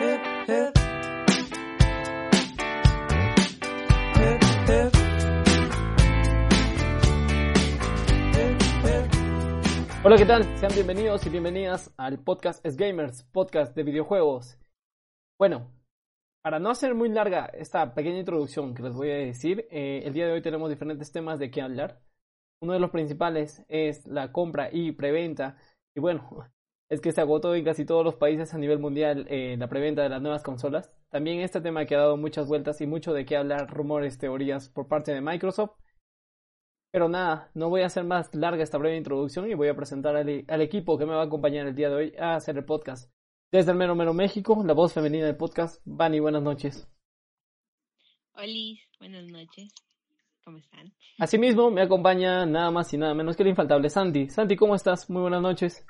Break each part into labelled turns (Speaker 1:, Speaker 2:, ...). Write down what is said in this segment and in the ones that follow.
Speaker 1: Hola, ¿qué tal? Sean bienvenidos y bienvenidas al podcast Es Gamers, podcast de videojuegos. Bueno, para no hacer muy larga esta pequeña introducción que les voy a decir, eh, el día de hoy tenemos diferentes temas de qué hablar. Uno de los principales es la compra y preventa. Y bueno, es que se agotó en casi todos los países a nivel mundial eh, la preventa de las nuevas consolas. También este tema que ha dado muchas vueltas y mucho de qué hablar, rumores, teorías por parte de Microsoft. Pero nada, no voy a hacer más larga esta breve introducción y voy a presentar al, al equipo que me va a acompañar el día de hoy a hacer el podcast. Desde el Mero Mero México, la voz femenina del podcast, Vani, buenas noches.
Speaker 2: Hola, buenas noches. ¿Cómo están?
Speaker 1: Asimismo, me acompaña nada más y nada menos que el infaltable Santi. Santi, ¿cómo estás? Muy buenas noches.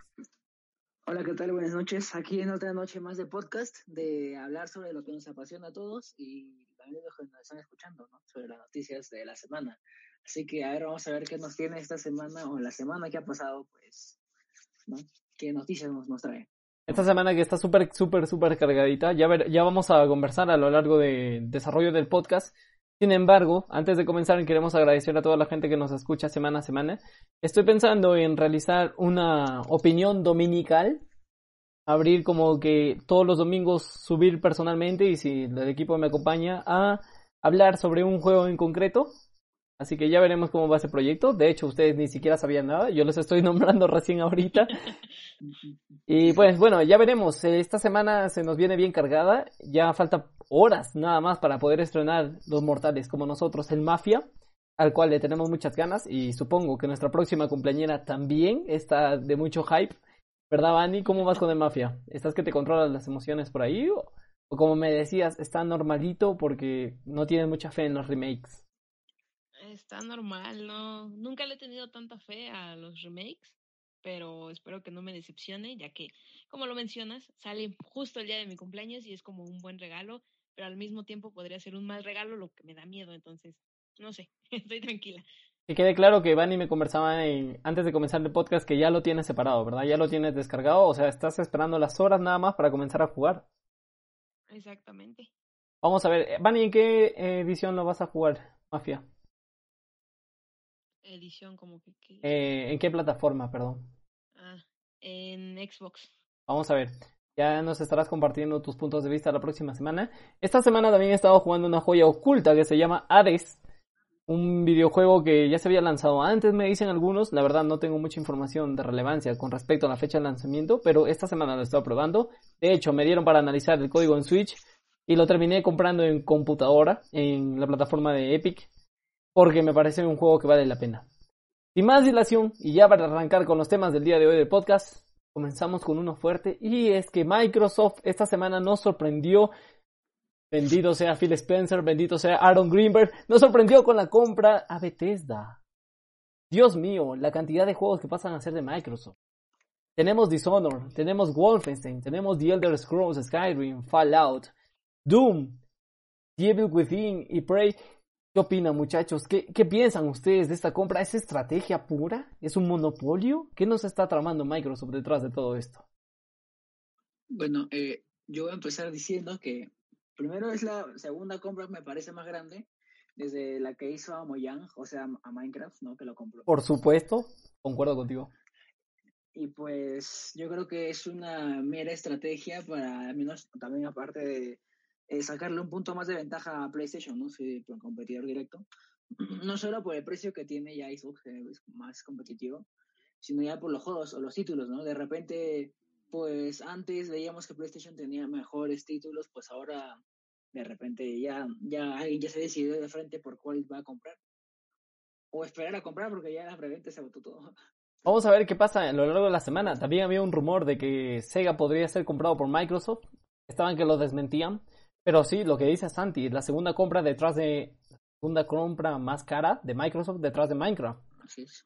Speaker 3: Hola, ¿qué tal? Buenas noches. Aquí en otra noche más de podcast, de hablar sobre lo que nos apasiona a todos y también lo que nos están escuchando, ¿no? Sobre las noticias de la semana. Así que, a ver, vamos a ver qué nos tiene esta semana o la semana que ha pasado, pues, ¿no? ¿Qué noticias nos, nos trae?
Speaker 1: Esta semana que está súper, súper, súper cargadita. Ya, ver, ya vamos a conversar a lo largo del desarrollo del podcast. Sin embargo, antes de comenzar, queremos agradecer a toda la gente que nos escucha semana a semana. Estoy pensando en realizar una opinión dominical. Abrir como que todos los domingos subir personalmente y si el equipo me acompaña a hablar sobre un juego en concreto. Así que ya veremos cómo va ese proyecto. De hecho, ustedes ni siquiera sabían nada. Yo les estoy nombrando recién ahorita. Y pues bueno, ya veremos. Esta semana se nos viene bien cargada. Ya falta horas nada más para poder estrenar Los Mortales como nosotros, el Mafia, al cual le tenemos muchas ganas. Y supongo que nuestra próxima cumpleañera también está de mucho hype. ¿Verdad, Vani? ¿Cómo vas con el Mafia? ¿Estás que te controlas las emociones por ahí? ¿O, o como me decías, está normalito porque no tienes mucha fe en los remakes?
Speaker 2: Está normal, no. Nunca le he tenido tanta fe a los remakes, pero espero que no me decepcione, ya que, como lo mencionas, sale justo el día de mi cumpleaños y es como un buen regalo, pero al mismo tiempo podría ser un mal regalo, lo que me da miedo, entonces, no sé, estoy tranquila.
Speaker 1: Que quede claro que Vani me conversaba en, antes de comenzar el podcast que ya lo tienes separado, ¿verdad? Ya lo tienes descargado, o sea, estás esperando las horas nada más para comenzar a jugar.
Speaker 2: Exactamente.
Speaker 1: Vamos a ver, Vani, ¿en qué edición lo vas a jugar, Mafia?
Speaker 2: Edición como que... que...
Speaker 1: Eh, ¿En qué plataforma, perdón?
Speaker 2: Ah, en Xbox.
Speaker 1: Vamos a ver. Ya nos estarás compartiendo tus puntos de vista la próxima semana. Esta semana también he estado jugando una joya oculta que se llama Ares. Un videojuego que ya se había lanzado antes, me dicen algunos. La verdad no tengo mucha información de relevancia con respecto a la fecha de lanzamiento, pero esta semana lo estado probando. De hecho, me dieron para analizar el código en Switch y lo terminé comprando en computadora, en la plataforma de Epic, porque me parece un juego que vale la pena. Sin más dilación, y ya para arrancar con los temas del día de hoy del podcast, comenzamos con uno fuerte, y es que Microsoft esta semana nos sorprendió, bendito sea Phil Spencer, bendito sea Aaron Greenberg, nos sorprendió con la compra a Bethesda. Dios mío, la cantidad de juegos que pasan a ser de Microsoft. Tenemos Dishonored, tenemos Wolfenstein, tenemos The Elder Scrolls, Skyrim, Fallout, Doom, The Evil Within y Prey. ¿Qué opinan muchachos? ¿Qué, ¿Qué, piensan ustedes de esta compra? ¿Es estrategia pura? ¿Es un monopolio? ¿Qué nos está tramando Microsoft detrás de todo esto?
Speaker 3: Bueno, eh, yo voy a empezar diciendo que primero es la segunda compra que me parece más grande desde la que hizo a Mojang, o sea, a Minecraft, ¿no? Que lo compró.
Speaker 1: Por supuesto, concuerdo contigo.
Speaker 3: Y pues yo creo que es una mera estrategia para, al menos también aparte de eh, sacarle un punto más de ventaja a PlayStation, ¿no? Sí, competidor directo. No solo por el precio que tiene ya Xbox, es más competitivo, sino ya por los juegos o los títulos, ¿no? De repente, pues antes veíamos que PlayStation tenía mejores títulos, pues ahora de repente ya, ya ya se decidió de frente por cuál va a comprar. O esperar a comprar porque ya la preventa se agotó todo.
Speaker 1: Vamos a ver qué pasa a lo largo de la semana. También había un rumor de que Sega podría ser comprado por Microsoft. Estaban que lo desmentían. Pero sí, lo que dice Santi, la segunda compra detrás de. Segunda compra más cara de Microsoft detrás de Minecraft.
Speaker 3: Así es.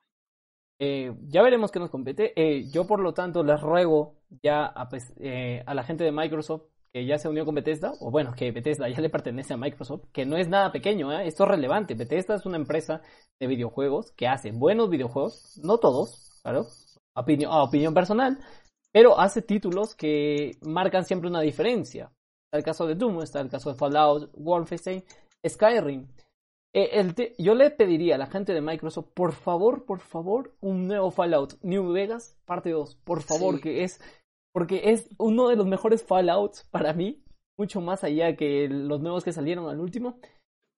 Speaker 1: Eh, ya veremos qué nos compete. Eh, yo, por lo tanto, les ruego ya a, eh, a, la gente de Microsoft que ya se unió con Bethesda, o bueno, que Bethesda ya le pertenece a Microsoft, que no es nada pequeño, esto es relevante. Bethesda es una empresa de videojuegos que hace buenos videojuegos, no todos, claro, opinión, a opinión personal, pero hace títulos que marcan siempre una diferencia. Está el caso de Doom, está el caso de Fallout, Wolfenstein, Skyrim. Eh, yo le pediría a la gente de Microsoft, por favor, por favor, un nuevo Fallout, New Vegas, parte 2, por favor, que es, porque es uno de los mejores Fallouts para mí, mucho más allá que los nuevos que salieron al último.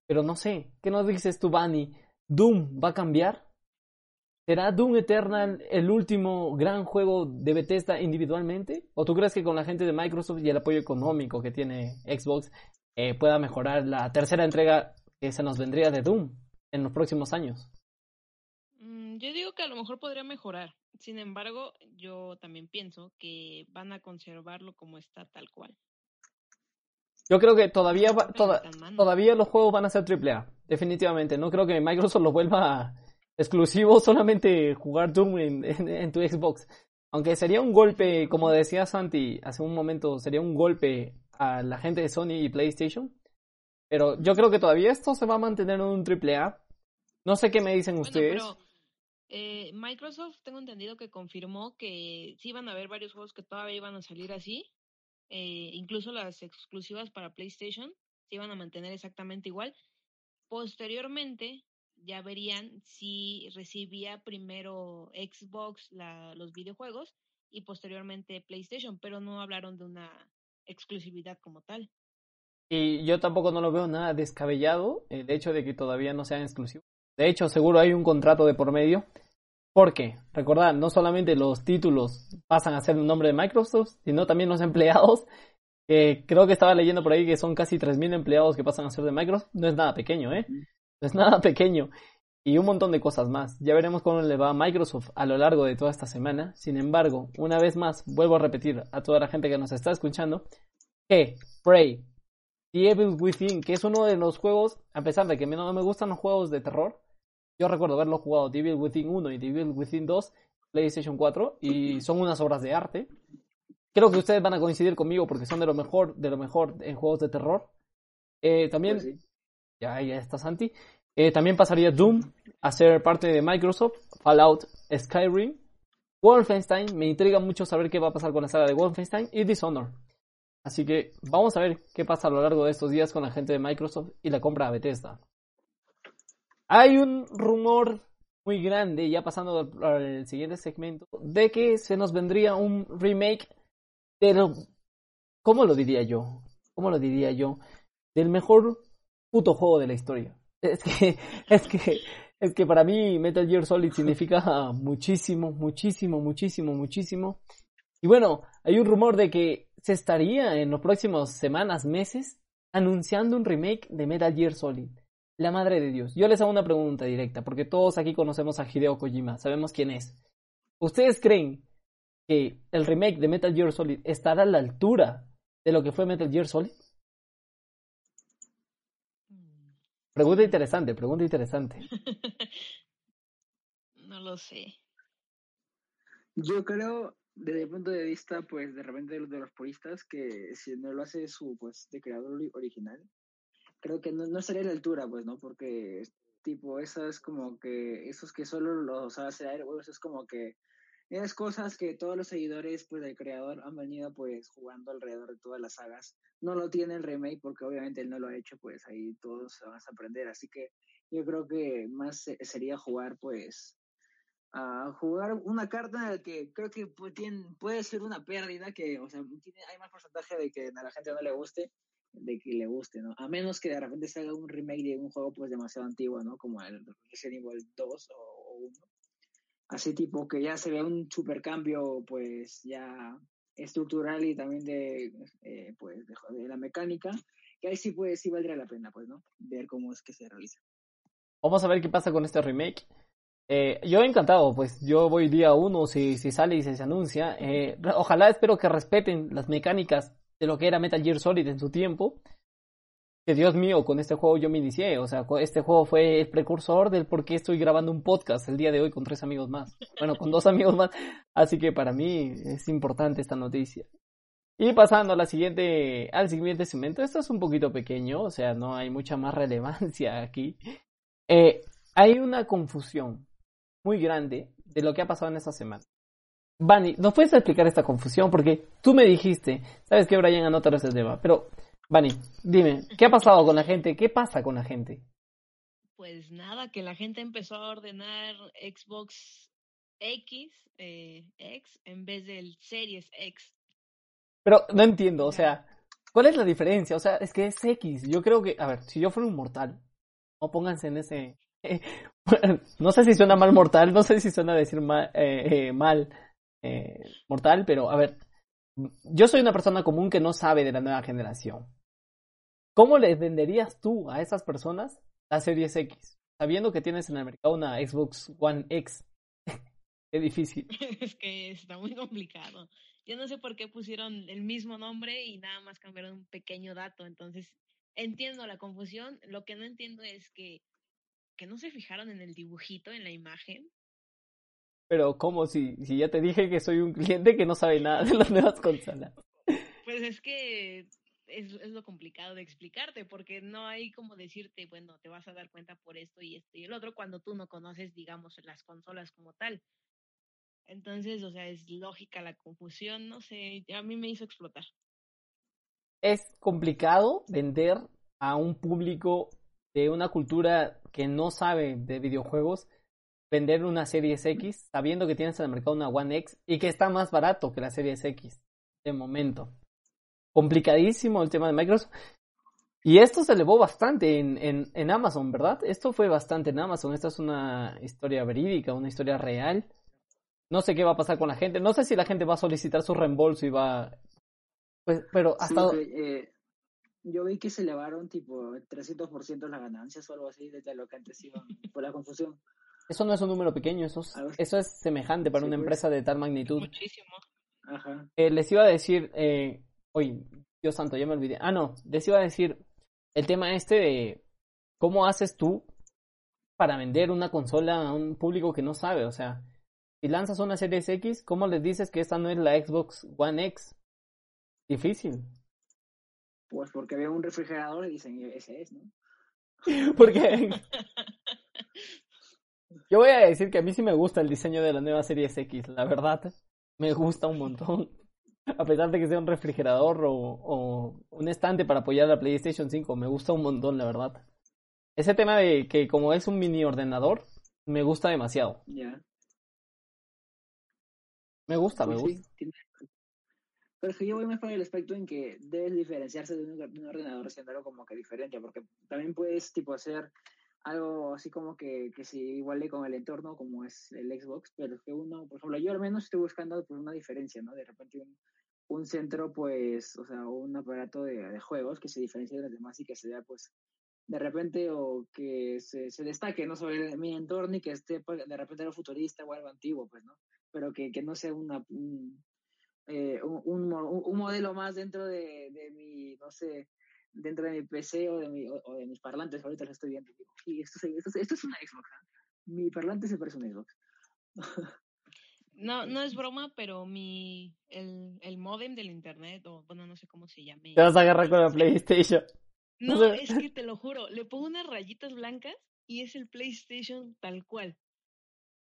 Speaker 1: Pero no sé, ¿qué nos dices tú, Bunny? ¿Doom va a cambiar? ¿Será Doom Eternal el último gran juego de Bethesda individualmente? ¿O tú crees que con la gente de Microsoft y el apoyo económico que tiene Xbox eh, pueda mejorar la tercera entrega que se nos vendría de Doom en los próximos años?
Speaker 2: Mm, yo digo que a lo mejor podría mejorar. Sin embargo, yo también pienso que van a conservarlo como está tal cual.
Speaker 1: Yo creo que todavía todavía los juegos van a ser AAA, definitivamente. No creo que Microsoft los vuelva exclusivo solamente jugar Doom en, tu Xbox. Aunque sería un golpe, como decía Santi hace un momento, sería un golpe a la gente de Sony y PlayStation. Pero yo creo que todavía esto se va a mantener en un AAA. No sé qué me dicen ustedes.
Speaker 2: Eh, Microsoft tengo entendido que confirmó que sí iban a haber varios juegos que todavía iban a salir así. Eh, incluso las exclusivas para PlayStation se iban a mantener exactamente igual. Posteriormente, ya verían si recibía primero Xbox los videojuegos y posteriormente PlayStation, pero no hablaron de una exclusividad como tal.
Speaker 1: Y yo tampoco no lo veo nada descabellado el hecho de que todavía no sean exclusivos. De hecho, seguro hay un contrato de por medio. Porque, recordad, no solamente los títulos pasan a ser el nombre de Microsoft, sino también los empleados. Que creo que estaba leyendo por ahí que son casi 3.000 empleados que pasan a ser de Microsoft. No es nada pequeño, ¿eh? Es nada pequeño. Y un montón de cosas más. Ya veremos cómo le va a Microsoft a lo largo de toda esta semana. Sin embargo, una vez más, vuelvo a repetir a toda la gente que nos está escuchando, que Prey, The Evil Within, que es uno de los juegos, a pesar de que no me gustan los juegos de terror, yo recuerdo haberlo jugado The Evil Within 1 y The Evil Within 2, PlayStation 4, y son unas obras de arte. Creo que ustedes van a coincidir conmigo porque son de lo mejor, de lo mejor en juegos de terror. Eh, también, pues ya, ya está Santi. Eh, también pasaría Doom a ser parte de Microsoft, Fallout, Skyrim, Wolfenstein. Me intriga mucho saber qué va a pasar con la saga de Wolfenstein y Dishonored. Así que vamos a ver qué pasa a lo largo de estos días con la gente de Microsoft y la compra de Bethesda. Hay un rumor muy grande, ya pasando al, siguiente segmento, de que se nos vendría un remake del... ¿Cómo lo diría yo? ¿Cómo lo diría yo? Del mejor puto juego de la historia. Es que, es que, es que para mí Metal Gear Solid significa muchísimo, muchísimo, muchísimo, muchísimo. Y bueno, hay un rumor de que se estaría en los próximos semanas, meses, anunciando un remake de Metal Gear Solid. La madre de Dios. Yo les hago una pregunta directa, porque todos aquí conocemos a Hideo Kojima, sabemos quién es. ¿Ustedes creen que el remake de Metal Gear Solid estará a la altura de lo que fue Metal Gear Solid? Pregunta interesante, pregunta interesante.
Speaker 2: no lo sé.
Speaker 3: Yo creo, desde el punto de vista, pues, de repente de los puristas, que si no lo hace su, pues, de creador original, creo que no, no estaría a la altura, pues, ¿no? Porque, tipo, esas como que, esos que solo los hace Airwaves es como que es cosas que todos los seguidores pues del creador han venido pues jugando alrededor de todas las sagas. No lo tiene el remake porque obviamente él no lo ha hecho, pues ahí todos van a aprender. Así que yo creo que más sería jugar pues a jugar una carta que creo que puede ser una pérdida que, o sea, tiene, hay más porcentaje de que a la gente no le guste de que le guste, ¿no? A menos que de repente se haga un remake de un juego pues demasiado antiguo, ¿no? Como el Resident Evil 2 o 1 así tipo que ya se ve un supercambio pues ya estructural y también de eh, pues de, la mecánica que ahí sí pues sí valdría la pena pues no ver cómo es que se realiza.
Speaker 1: Vamos a ver qué pasa con este remake. Eh, yo encantado pues yo voy día uno si, si sale y se, anuncia eh, ojalá espero que respeten las mecánicas de lo que era Metal Gear Solid en su tiempo que Dios mío, con este juego yo me inicié. O sea, este juego fue el precursor del por qué estoy grabando un podcast el día de hoy con tres amigos más. Bueno, con dos amigos más. Así que para mí es importante esta noticia. Y pasando a la siguiente, al siguiente segmento, esto es un poquito pequeño, o sea, no hay mucha más relevancia aquí. Eh, hay una confusión muy grande de lo que ha pasado en esta semana. Bani, ¿nos puedes explicar esta confusión? Porque tú me dijiste, sabes que Brian anota ese tema, pero Bani, dime, ¿qué ha pasado con la gente? ¿Qué pasa con la gente?
Speaker 2: Pues nada, que la gente empezó a ordenar Xbox X, eh, X en vez del Series X.
Speaker 1: Pero no entiendo, o sea, ¿cuál es la diferencia? O sea, es que es X. Yo creo que, a ver, si yo fuera un mortal, no pónganse en ese... no sé si suena mal mortal, no sé si suena decir mal, eh, eh, mal eh, mortal, pero a ver, yo soy una persona común que no sabe de la nueva generación. ¿Cómo les venderías tú a esas personas la Series X? Sabiendo que tienes en el mercado una Xbox One X. Qué difícil.
Speaker 2: es que está muy complicado. Yo no sé por qué pusieron el mismo nombre y nada más cambiaron un pequeño dato. Entonces, entiendo la confusión. Lo que no entiendo es que, que no se fijaron en el dibujito, en la imagen.
Speaker 1: Pero, ¿cómo? Si, si ya te dije que soy un cliente que no sabe nada de las nuevas consolas.
Speaker 2: Pues es que es, es, lo complicado de explicarte, porque no hay como decirte, bueno, te vas a dar cuenta por esto y esto y el otro, cuando tú no conoces, digamos, las consolas como tal. Entonces, o sea, es lógica la confusión, no sé, a mí me hizo explotar.
Speaker 1: Es complicado vender a un público de una cultura que no sabe de videojuegos, vender una Series X sabiendo que tienes en el mercado una One X y que está más barato que la Series X de momento complicadísimo el tema de Microsoft. Y esto se elevó bastante en, en, en, Amazon, ¿verdad? Esto fue bastante en Amazon. Esta es una historia verídica, una historia real. No sé qué va a pasar con la gente. No sé si la gente va a solicitar su reembolso y va... Pues, pero hasta...
Speaker 3: Sí, eh, yo vi que se elevaron tipo 300% las ganancias o algo así desde lo que antes iban por la confusión.
Speaker 1: Eso no es un número pequeño, eso es, eso es semejante para sí, una pues. empresa de tal magnitud.
Speaker 2: Muchísimo.
Speaker 3: Ajá.
Speaker 1: Eh, les iba a decir, eh, Oye, Dios santo, ya me olvidé. Ah, no, les iba a decir el tema este de cómo haces tú para vender una consola a un público que no sabe. O sea, si lanzas una Series X, ¿cómo les dices que esta no es la Xbox One X? Difícil.
Speaker 3: Pues porque veo un refrigerador y dicen, ese es, ¿no?
Speaker 1: porque yo voy a decir que a mí sí me gusta el diseño de la nueva Series X, la verdad. Me gusta un montón a pesar de que sea un refrigerador o, o, un estante para apoyar la PlayStation 5, me gusta un montón, la verdad. Ese tema de que como es un mini ordenador, me gusta demasiado.
Speaker 3: Ya. Yeah.
Speaker 1: Me gusta, me
Speaker 3: Sí,
Speaker 1: gusta.
Speaker 3: Pero es que yo voy más por el aspecto en que debes diferenciarse de un, de un ordenador siendo algo como que diferente, porque también puedes tipo hacer algo así como que, que se iguale con el entorno como es el Xbox, pero que uno, por ejemplo, yo al menos estoy buscando pues, una diferencia, ¿no? De repente un, centro, pues, o sea, un aparato de, de juegos que se diferencie de los demás y que se vea, pues, de repente o que se, se destaque, ¿no? Sobre mi entorno y que esté pues, de repente algo futurista o algo antiguo, pues, ¿no? Pero que, que no sea una, un, eh, un, un, un modelo más dentro de, de mi, no sé, dentro de mi PC o de, mi, o, o de mis parlantes. Ahorita lo estoy viendo. y digo, "Sí, esto, se- esto, esto es una Xbox. ¿ah? Mi parlante se parece a un Xbox.
Speaker 2: No, no es broma, pero mi el, el modem del internet, o bueno, no sé cómo se llame.
Speaker 1: Te vas a agarrar con la PlayStation.
Speaker 2: No,
Speaker 1: sé.
Speaker 2: es que te lo juro, le pongo unas rayitas blancas y es el PlayStation tal cual.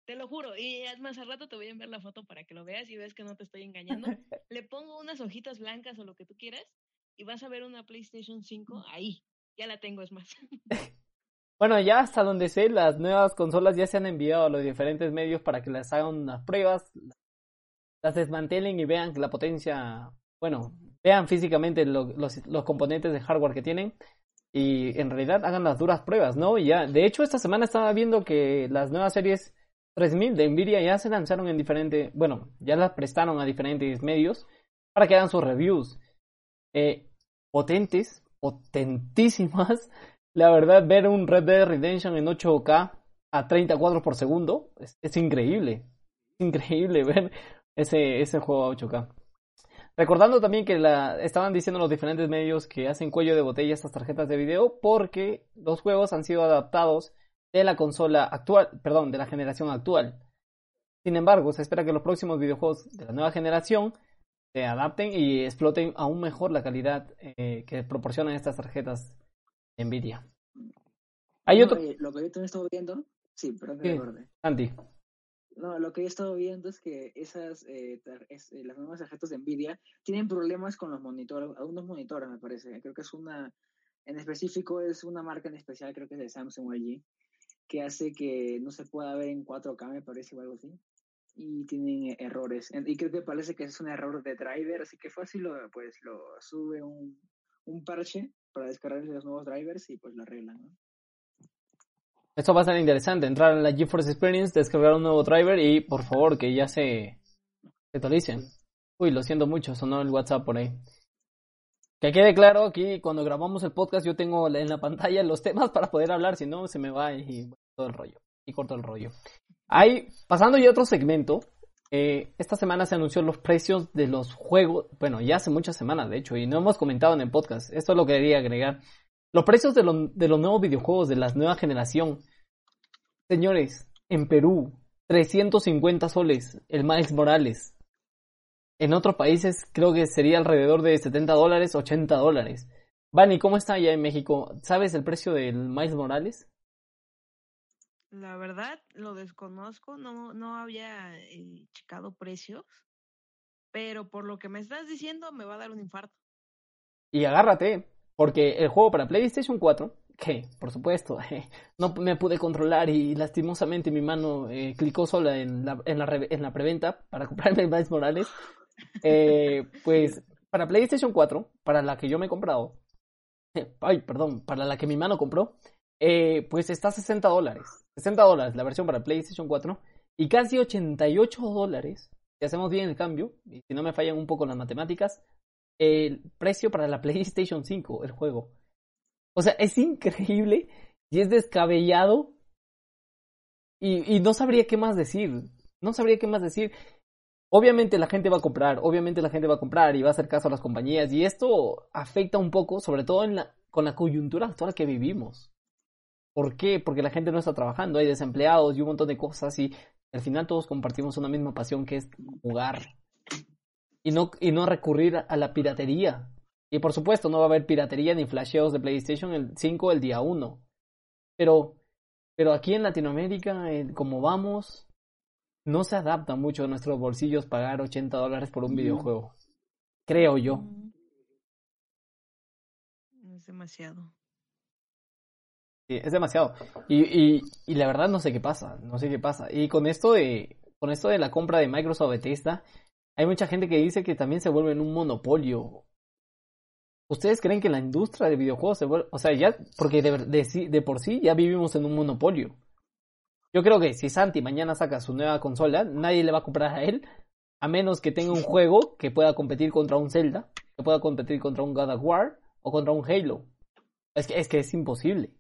Speaker 2: Te lo juro, y más al rato te voy a enviar la foto para que lo veas y ves que no te estoy engañando. Le pongo unas hojitas blancas o lo que tú quieras y vas a ver una PlayStation 5 ahí. Ya la tengo, es más.
Speaker 1: Bueno, ya hasta donde sé, las nuevas consolas ya se han enviado a los diferentes medios para que las hagan unas pruebas, las desmantelen y vean que la potencia, bueno, vean físicamente lo- los, los componentes de hardware que tienen y en realidad hagan las duras pruebas, ¿no? Y ya, de hecho, esta semana estaba viendo que las nuevas series 3000 de Nvidia ya se lanzaron en diferentes, bueno, ya las prestaron a diferentes medios para que hagan sus reviews. Eh, potentes, potentísimas. La verdad, ver un Red Dead Redemption en 8K a 30 cuadros por segundo es, increíble. Es increíble ver ese, ese juego a 8K. Recordando también que la, estaban diciendo los diferentes medios que hacen cuello de botella estas tarjetas de video porque los juegos han sido adaptados de la consola actual, perdón, de la generación actual. Sin embargo, se espera que los próximos videojuegos de la nueva generación se adapten y exploten aún mejor la calidad eh, que proporcionan estas tarjetas Nvidia. Hay
Speaker 3: No,
Speaker 1: otro.
Speaker 3: lo que yo también estuve viendo, sí, perdón que
Speaker 1: Sí. Santi.
Speaker 3: No, lo que he estado viendo es que esas, eh, eh, las nuevas tarjetas de Nvidia tienen problemas con los monitores, algunos monitores me parece. Creo que es una, en específico es una marca en especial, creo que es de Samsung LG, que hace que no se pueda ver en 4K, me parece, o algo así. Y tienen errores. Y creo que parece que es un error de driver, así que fácil lo, pues lo sube un, un parche para descargar los nuevos drivers y pues lo arreglan, ¿no?
Speaker 1: Esto va a ser interesante, entrar en la GeForce Experience, descargar un nuevo driver y por favor que ya se, se actualicen. Uy, lo siento mucho, sonó el WhatsApp por ahí. Que quede claro, aquí cuando grabamos el podcast yo tengo en la pantalla los temas para poder hablar, si no se me va y todo el rollo. Y corto el rollo. Ahí, pasando ya a otro segmento, eh, esta semana se anunció los precios de los juegos, bueno, ya hace muchas semanas de hecho, y no hemos comentado en el podcast, esto lo quería agregar. Los precios de, de los nuevos videojuegos de la nueva generación. Señores, en Perú, 350 soles, el Miles Morales. En otros países creo que sería alrededor de 70 dólares, 80 dólares. Vani, ¿cómo está allá en México? ¿Sabes el precio del Miles Morales?
Speaker 2: La verdad, lo desconozco, no, no había eh, checado precios, pero por lo que me estás diciendo me va a dar un infarto.
Speaker 1: Y agárrate, porque el juego para PlayStation 4, que por supuesto no me pude controlar y lastimosamente mi mano eh, clicó sola en la, en, la, en la preventa para comprarme el Miles Morales, eh, pues para PlayStation 4, para la que yo me he comprado, ay, perdón, para la que mi mano compró, eh, pues está a 60 dólares. 60 dólares la versión para PlayStation 4 y casi 88 dólares, si hacemos bien el cambio, y si no me fallan un poco las matemáticas, el precio para la PlayStation 5, el juego. O sea, es increíble y es descabellado. Y, no sabría qué más decir. No sabría qué más decir. Obviamente la gente va a comprar, obviamente la gente va a comprar y va a hacer caso a las compañías. Y esto afecta un poco, sobre todo en la, con la coyuntura actual que vivimos. ¿Por qué? Porque la gente no está trabajando, hay desempleados y un montón de cosas y al final todos compartimos una misma pasión que es jugar y no, y no recurrir a la piratería. Y por supuesto, no va a haber piratería ni flasheos de PlayStation el 5 el día 1. Pero, pero aquí en Latinoamérica, como vamos, no se adapta mucho a nuestros bolsillos pagar 80 dólares por un videojuego. Creo yo.
Speaker 2: Es demasiado.
Speaker 1: Sí, es demasiado. Y, y, y la verdad no sé qué pasa, no sé qué pasa. Y con esto de, con esto de la compra de Microsoft Bethesda, hay mucha gente que dice que también se vuelve en un monopolio. ¿Ustedes creen que la industria de videojuegos se vuelve, o sea, ya, porque de, de, de, por sí ya vivimos en un monopolio? Yo creo que si Santi mañana saca su nueva consola, nadie le va a comprar a él, a menos que tenga un juego que pueda competir contra un Zelda, que pueda competir contra un God of War o contra un Halo. Es que es, que es imposible.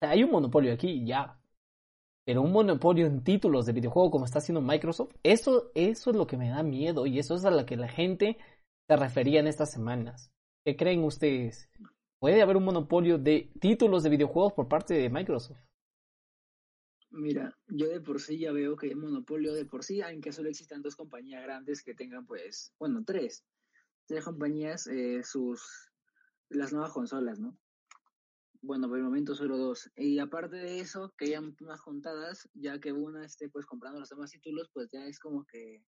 Speaker 1: Hay un monopolio aquí, ya pero un monopolio en títulos de videojuego como está haciendo Microsoft, eso, eso es lo que me da miedo y eso es a lo que la gente se refería en estas semanas. ¿Qué creen ustedes? ¿Puede haber un monopolio de títulos de videojuegos por parte de Microsoft?
Speaker 3: Mira, yo de por sí ya veo que hay monopolio de por sí, aunque solo existan dos compañías grandes que tengan, pues, bueno, tres, tres compañías, eh, sus, las nuevas consolas, ¿no? Bueno, por el momento solo dos. Y aparte de eso, que hayan unas juntadas, ya que una esté pues comprando los demás títulos, pues ya es como que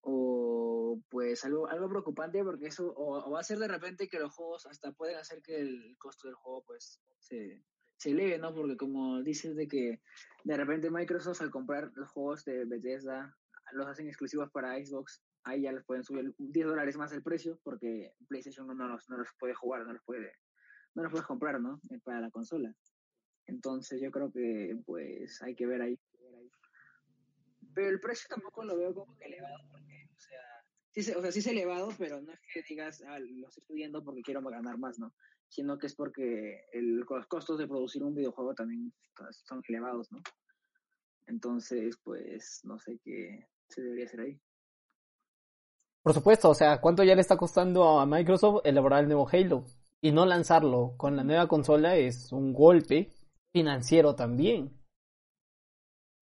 Speaker 3: o pues algo algo preocupante porque eso o, va a ser de repente que los juegos hasta pueden hacer que el costo del juego pues se, se eleve, ¿no? Porque como dices de que de repente Microsoft al comprar los juegos de Bethesda los hacen exclusivos para Xbox, ahí ya les pueden subir 10 dólares más el precio porque PlayStation no los, no los puede jugar, no los puede no lo puedes comprar, ¿no? Eh, para la consola. Entonces yo creo que pues hay que ver ahí. Pero el precio tampoco lo veo como que elevado, porque, o sea, sí, o sea, sí es elevado, pero no es que digas, ah, lo estoy subiendo porque quiero ganar más, ¿no? Sino que es porque los costos de producir un videojuego también son elevados, ¿no? Entonces, pues, no sé qué se debería hacer ahí.
Speaker 1: Por supuesto, o sea, ¿cuánto ya le está costando a Microsoft elaborar el nuevo Halo? Y no lanzarlo con la nueva consola es un golpe financiero también.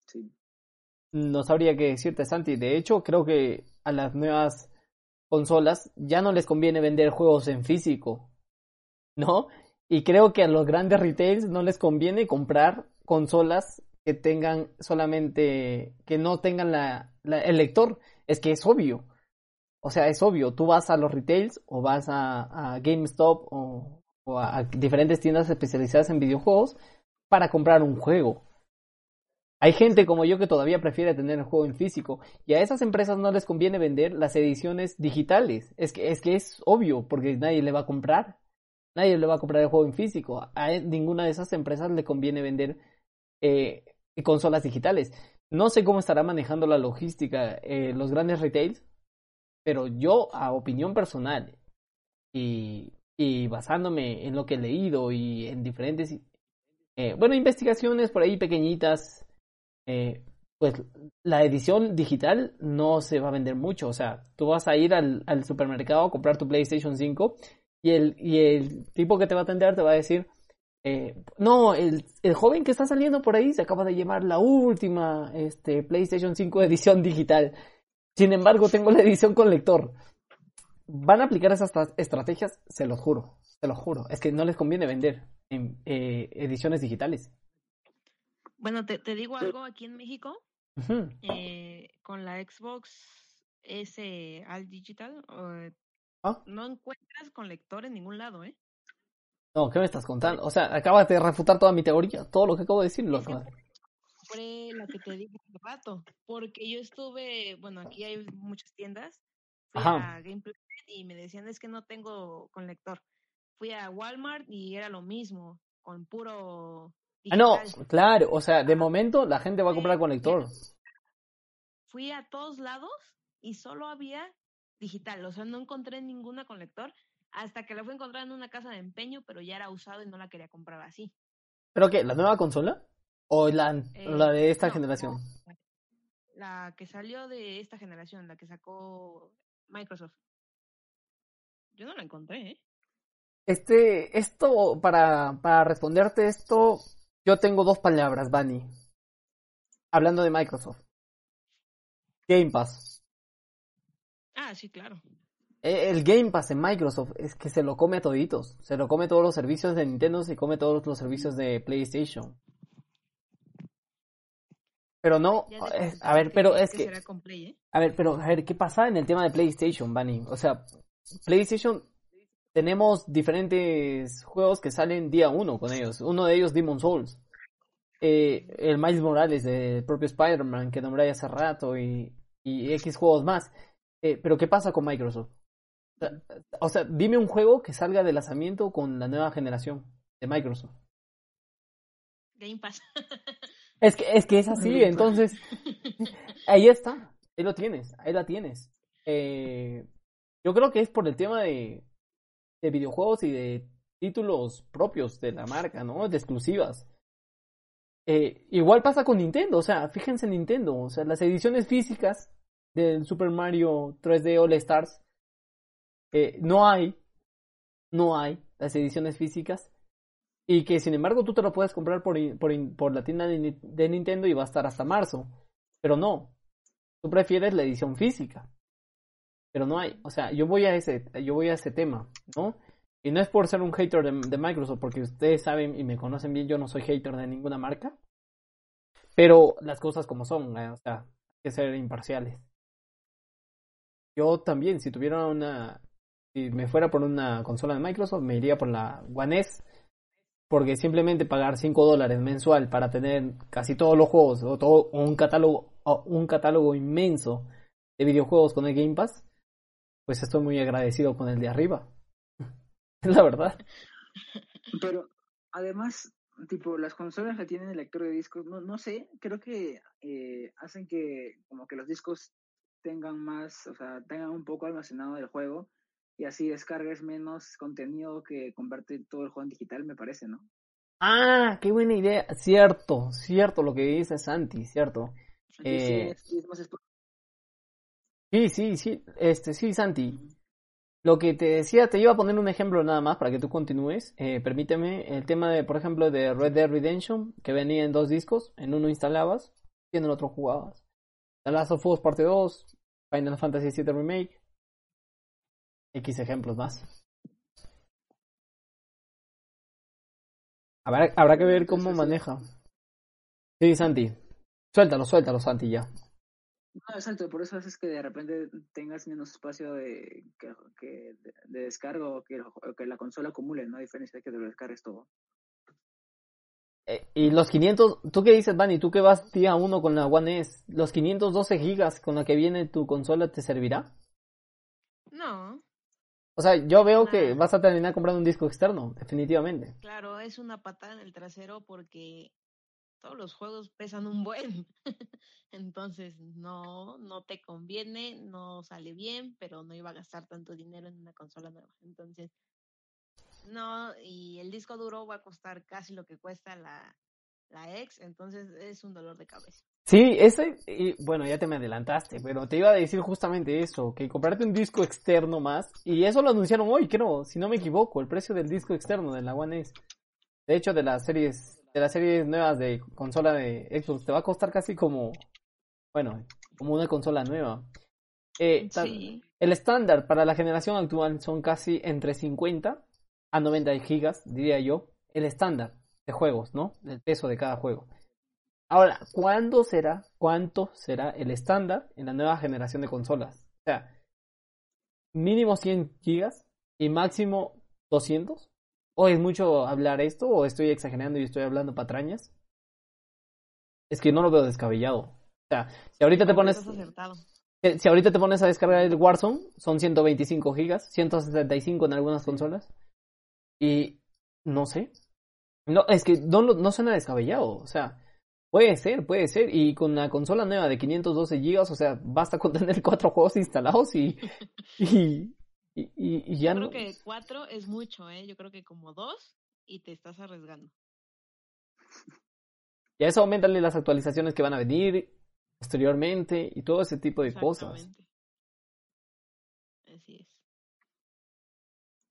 Speaker 3: Sí.
Speaker 1: No sabría qué decirte, Santi. De hecho, creo que a las nuevas consolas ya no les conviene vender juegos en físico, ¿no? Y creo que a los grandes retails no les conviene comprar consolas que tengan solamente, que no tengan la, el lector, es que es obvio. O sea, es obvio, tú vas a los retails o vas a, GameStop o, o a diferentes tiendas especializadas en videojuegos para comprar un juego. Hay gente como yo que todavía prefiere tener el juego en físico y a esas empresas no les conviene vender las ediciones digitales. Es que es, que es obvio porque nadie le va a comprar. Nadie le va a comprar el juego en físico. A ninguna de esas empresas le conviene vender eh, consolas digitales. No sé cómo estará manejando la logística eh, los grandes retails, pero yo, a opinión personal y, y basándome en lo que he leído y en diferentes, eh, bueno, investigaciones por ahí pequeñitas eh, pues la edición digital no se va a vender mucho. O sea, tú vas a ir al, supermercado a comprar tu PlayStation 5 y el, y el tipo que te va a atender te va a decir, eh, no, el, el, joven que está saliendo por ahí se acaba de llevar la última este, PlayStation 5 edición digital. Sin embargo, tengo la edición con lector. Van a aplicar esas estrategias, se los juro, se los juro. Es que no les conviene vender en eh, ediciones digitales.
Speaker 2: Bueno, te, te digo algo aquí en México. eh, con la Xbox S al digital, ¿Ah? no encuentras con lector en ningún lado, ¿eh?
Speaker 1: No, ¿qué me estás contando? O sea, acabas de refutar toda mi teoría, todo lo que acabo de decir. Lo
Speaker 2: Fue la que te dije hace rato, porque yo estuve, bueno, aquí hay muchas tiendas, fui a Gameplay y me decían es que no tengo con lector. Fui a Walmart y era lo mismo, con puro
Speaker 1: Ah, no, claro, o sea, de momento la gente va a comprar con lector.
Speaker 2: Fui a todos lados y solo había digital, o sea, no encontré ninguna con lector hasta que la fui a encontrar en una casa de empeño, pero ya era usado y no la quería comprar así.
Speaker 1: ¿Pero qué? ¿La nueva consola? ¿O la, la de esta generación?
Speaker 2: la que salió de esta generación, la que sacó Microsoft. Yo no la encontré, ¿eh?
Speaker 1: Este, esto, para, para responderte esto, yo tengo dos palabras, Bani. Hablando de Microsoft. Game Pass.
Speaker 2: Ah, sí, claro.
Speaker 1: E, el Game Pass en Microsoft es que se lo come a toditos. Se lo come todos los servicios de Nintendo, se come todos los servicios de PlayStation. Pero no, a ver, pero es que... ¿eh? A ver, pero a ver, ¿qué pasa en el tema de PlayStation, Bunny? O sea, PlayStation tenemos diferentes juegos que salen día uno con ellos. Uno de ellos, Demon Souls. Eh, el Miles Morales del propio Spider-Man que nombré hace rato y, y X juegos más. Eh, pero ¿qué pasa con Microsoft? O sea, dime un juego que salga de lanzamiento con la nueva generación de Microsoft.
Speaker 2: Game Pass.
Speaker 1: es que es, que es así, entonces ahí está, ahí lo tienes, ahí la tienes. Eh, yo creo que es por el tema de, de videojuegos y de títulos propios de la marca, ¿no? De exclusivas. Eh, igual pasa con Nintendo, o sea, fíjense en Nintendo, o sea, las ediciones físicas del Super Mario 3D All Stars, eh, no hay, no hay las ediciones físicas, y que sin embargo tú te lo puedes comprar por, por, por la tienda de, de Nintendo y va a estar hasta marzo, pero no, tú prefieres la edición física pero no hay, o sea, yo voy a ese, yo voy a ese tema, ¿no? Y no es por ser un hater de, Microsoft, porque ustedes saben y me conocen bien, yo no soy hater de ninguna marca, pero las cosas como son, ¿eh? o sea, hay que ser imparciales. Yo también, si tuviera una, si me fuera por una consola de Microsoft, me iría por la One porque simplemente pagar 5 dólares mensual para tener casi todos los juegos o todo un catálogo, un catálogo inmenso de videojuegos con el Game Pass, pues estoy muy agradecido con el de arriba. La verdad.
Speaker 3: Pero además, tipo, las consolas que tienen el lector de discos, no, no sé, creo que eh, hacen que como que los discos tengan más, o sea, tengan un poco almacenado del juego y así descargues menos contenido que convierte todo el juego en digital, me parece, ¿no?
Speaker 1: Ah, qué buena idea. Cierto, cierto lo que dice Santi, cierto. Eh, Sí, sí, sí, este, sí, Santi. Lo que te decía, te iba a poner un ejemplo nada más para que tú continúes. Eh, permíteme, el tema de, por ejemplo, de Red Dead Redemption, que venía en dos discos, en uno instalabas y en el otro jugabas. The Last of Us Parte 2, Final Fantasy VII Remake, X ejemplos más. Habrá, habrá que ver cómo maneja. Sí, Santi. Suéltalo, suéltalo, Santi, ya.
Speaker 3: No, exacto, por eso es que de repente tengas menos espacio de, que, de, descargo o que, que, la consola acumule, ¿no? A diferencia de que te lo descargues todo.
Speaker 1: Eh, y los 500, ¿tú qué dices, Dani? ¿Tú que vas día uno con la One S? ¿Los 512 gigas con la que viene tu consola te servirá?
Speaker 2: No.
Speaker 1: O sea, yo veo que vas a terminar comprando un disco externo, definitivamente.
Speaker 2: Claro, es una patada en el trasero porque todos los juegos pesan un buen. Entonces, no, no te conviene, no sale bien, pero no iba a gastar tanto dinero en una consola nueva. Entonces, no, y el disco duro va a costar casi lo que cuesta la, la ex, entonces es un dolor de cabeza.
Speaker 1: Sí, ese, y, bueno, ya te me adelantaste, pero te iba a decir justamente eso, que comprarte un disco externo más, y eso lo anunciaron hoy, creo, si no me equivoco, el precio del disco externo de la One S. De hecho, de las series, de las series nuevas de consola de Xbox, te va a costar casi como, bueno, como una consola nueva. Eh, El estándar para la generación actual son casi entre 50 a 90 gigas, diría yo, el estándar de juegos, ¿no? El peso de cada juego. Ahora, ¿cuándo será, cuánto será el estándar en la nueva generación de consolas? O sea, mínimo 100 gigas y máximo 200. ¿O es mucho hablar esto o estoy exagerando y estoy hablando patrañas? Es que no lo veo descabellado. O sea, si ahorita te pones... Si ahorita te pones a descargar el Warzone, son 125 gigas, 165 en algunas consolas. Y no sé. No, es que no, no suena descabellado. O sea, puede ser, puede ser. Y con una consola nueva de 512 GB, o sea, basta con tener cuatro juegos instalados y, y, y, ya
Speaker 2: no. Yo creo que cuatro es mucho, ¿eh? Yo creo que como dos y te estás arriesgando.
Speaker 1: Y a eso aumentan las actualizaciones que van a venir posteriormente y todo ese tipo de cosas.
Speaker 2: Así es.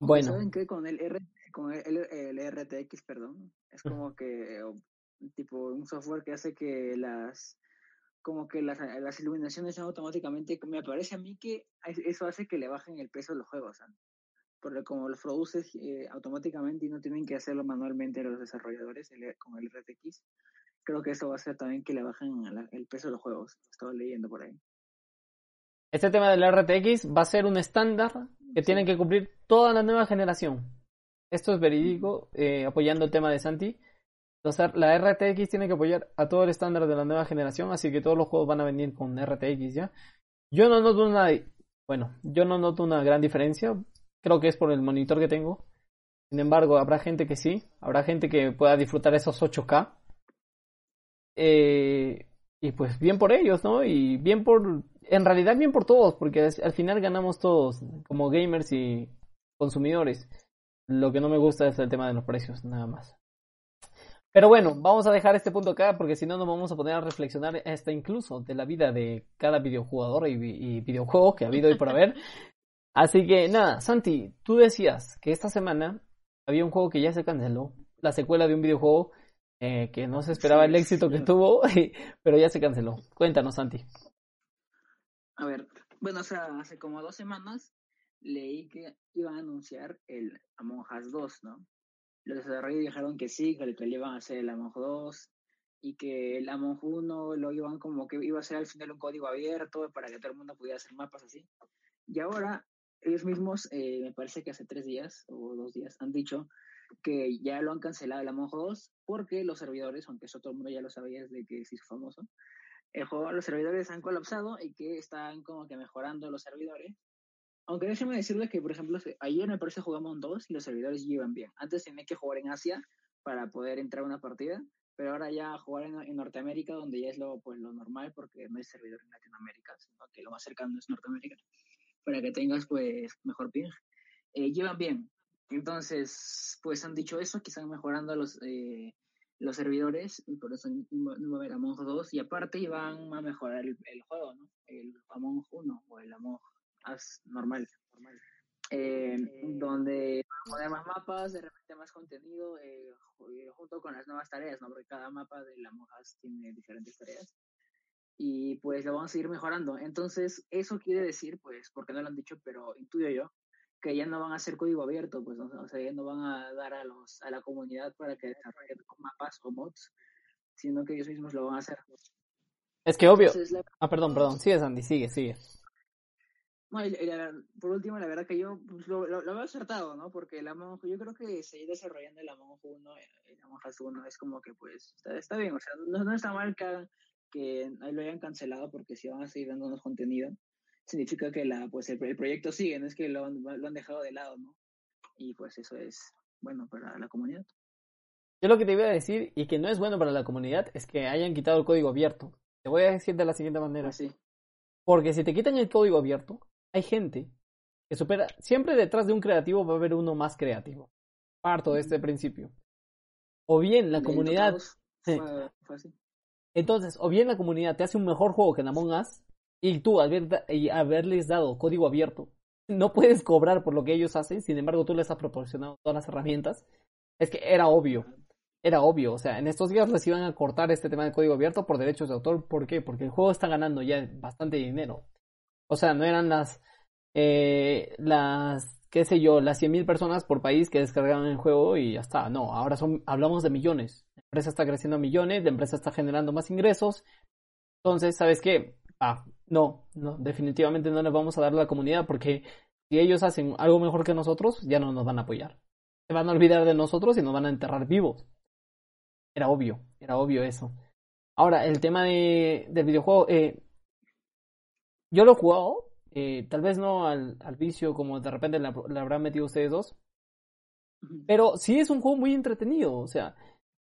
Speaker 3: Bueno. ¿Saben qué? Con el R con el, RTX, perdón, es como que tipo un software que hace que las como que las, las iluminaciones son automáticamente, me parece a mí que eso hace que le bajen el peso de los juegos, porque como los produces eh, automáticamente y no tienen que hacerlo manualmente los desarrolladores con el RTX, creo que eso va a hacer también que le bajen el peso de los juegos, estaba leyendo por ahí.
Speaker 1: Este tema del RTX va a ser un estándar que tiene que cumplir toda la nueva generación. Esto es verídico, eh, apoyando el tema de Santi. La RTX tiene que apoyar a todo el estándar de la nueva generación, así que todos los juegos van a venir con RTX ya. Yo no noto una, bueno, yo no noto una gran diferencia. Creo que es por el monitor que tengo. Sin embargo, habrá gente que sí, habrá gente que pueda disfrutar esos 8K. Eh, y pues bien por ellos, ¿no? Y bien por, en realidad bien por todos, porque al final ganamos todos como gamers y consumidores. Lo que no me gusta es el tema de los precios, nada más. Pero bueno, vamos a dejar este punto acá porque si no nos vamos a poner a reflexionar hasta incluso de la vida de cada videojugador y, videojuego que ha habido y por haber. Así que nada, Santi, tú decías que esta semana había un juego que ya se canceló, la secuela de un videojuego eh, que no se esperaba el éxito que tuvo, pero ya se canceló. Cuéntanos, Santi.
Speaker 3: A ver, bueno, o sea, hace como dos semanas leí que iban a anunciar el Among Us 2, ¿no? Los desarrolladores dijeron que sí, que, le iban a hacer el Among Us 2 y que el Among Us 1 lo iban como que iba a ser al final un código abierto para que todo el mundo pudiera hacer mapas así. Y ahora ellos mismos, eh, me parece que hace tres días o dos días, han dicho que ya lo han cancelado el Among Us 2 porque los servidores, aunque eso todo el mundo ya lo sabía desde que se hizo famoso, el juego, los servidores han colapsado y que están como que mejorando los servidores aunque déjeme decirle que, por ejemplo, ayer me parece jugamos un 2 y los servidores llevan bien. Antes tenía que jugar en Asia para poder entrar a una partida, pero ahora ya jugar en, Norteamérica, donde ya es lo, pues, lo normal, porque no hay servidor en Latinoamérica, sino que lo más cercano es Norteamérica, para que tengas pues mejor ping. Eh, llevan bien. Entonces, pues han dicho eso, que están mejorando los, eh, los servidores, y por eso no va a haber Among 2, y aparte van a mejorar el, el juego, ¿no? El Among 1 o el Among normal, normal. Eh, donde poner más mapas, de repente más contenido, eh, junto con las nuevas tareas, ¿no? Porque cada mapa de la Mojas tiene diferentes tareas. Y pues lo vamos a seguir mejorando. Entonces, eso quiere decir, pues, porque no lo han dicho, pero intuyo yo, que ya no van a hacer código abierto, pues, o sea, ya no van a dar a, los, a la comunidad para que desarrollen mapas o mods, sino que ellos mismos lo van a hacer.
Speaker 1: Es que obvio.
Speaker 3: Entonces, la-
Speaker 1: Ah, perdón, perdón. Sigue, Sandy, sigue, sigue.
Speaker 3: No, y- la- por último, la verdad que yo pues, lo, lo, lo veo acertado, ¿no? Porque el Among yo creo que seguir desarrollando el Among Us 1, el Among Us 1 es como que pues está, está bien, o sea, no, no está mal que, que lo hayan cancelado porque si van a seguir dándonos contenido, significa que la pues el, el proyecto sigue, no es que lo han, lo han dejado de lado, ¿no? Y pues eso es bueno para la comunidad.
Speaker 1: Yo lo que te iba a decir, y que no es bueno para la comunidad, es que hayan quitado el código abierto. Te voy a decir de la siguiente manera.
Speaker 3: Así.
Speaker 1: Porque si te quitan el código abierto, hay gente que supera. Siempre detrás de un creativo va a haber uno más creativo. Parto de este principio. O bien la comunidad.
Speaker 3: todos
Speaker 1: Sí.
Speaker 3: Fue, fue así.
Speaker 1: Entonces, o bien la comunidad te hace un mejor juego que en Among Us, y tú haber y haberles dado código abierto, no puedes cobrar por lo que ellos hacen, sin embargo tú les has proporcionado todas las herramientas. Es que era obvio. Era obvio, o sea, en estos días les iban a cortar este tema de código abierto por derechos de autor. ¿Por qué? Porque el juego está ganando ya bastante dinero. O sea, no eran las, eh, las, qué sé yo, las 100.000 personas por país que descargaban el juego y ya está. No, ahora son, hablamos de millones. La empresa está creciendo a millones, la empresa está generando más ingresos. Entonces, ¿sabes qué? Ah, no, no, definitivamente no les vamos a dar la comunidad porque si ellos hacen algo mejor que nosotros, ya no nos van a apoyar. Se van a olvidar de nosotros y nos van a enterrar vivos. Era obvio, era obvio eso. Ahora, el tema de, del videojuego, eh, yo lo he jugado, eh, tal vez no al, al vicio como de repente le, habrán metido ustedes dos, pero sí es un juego muy entretenido, o sea,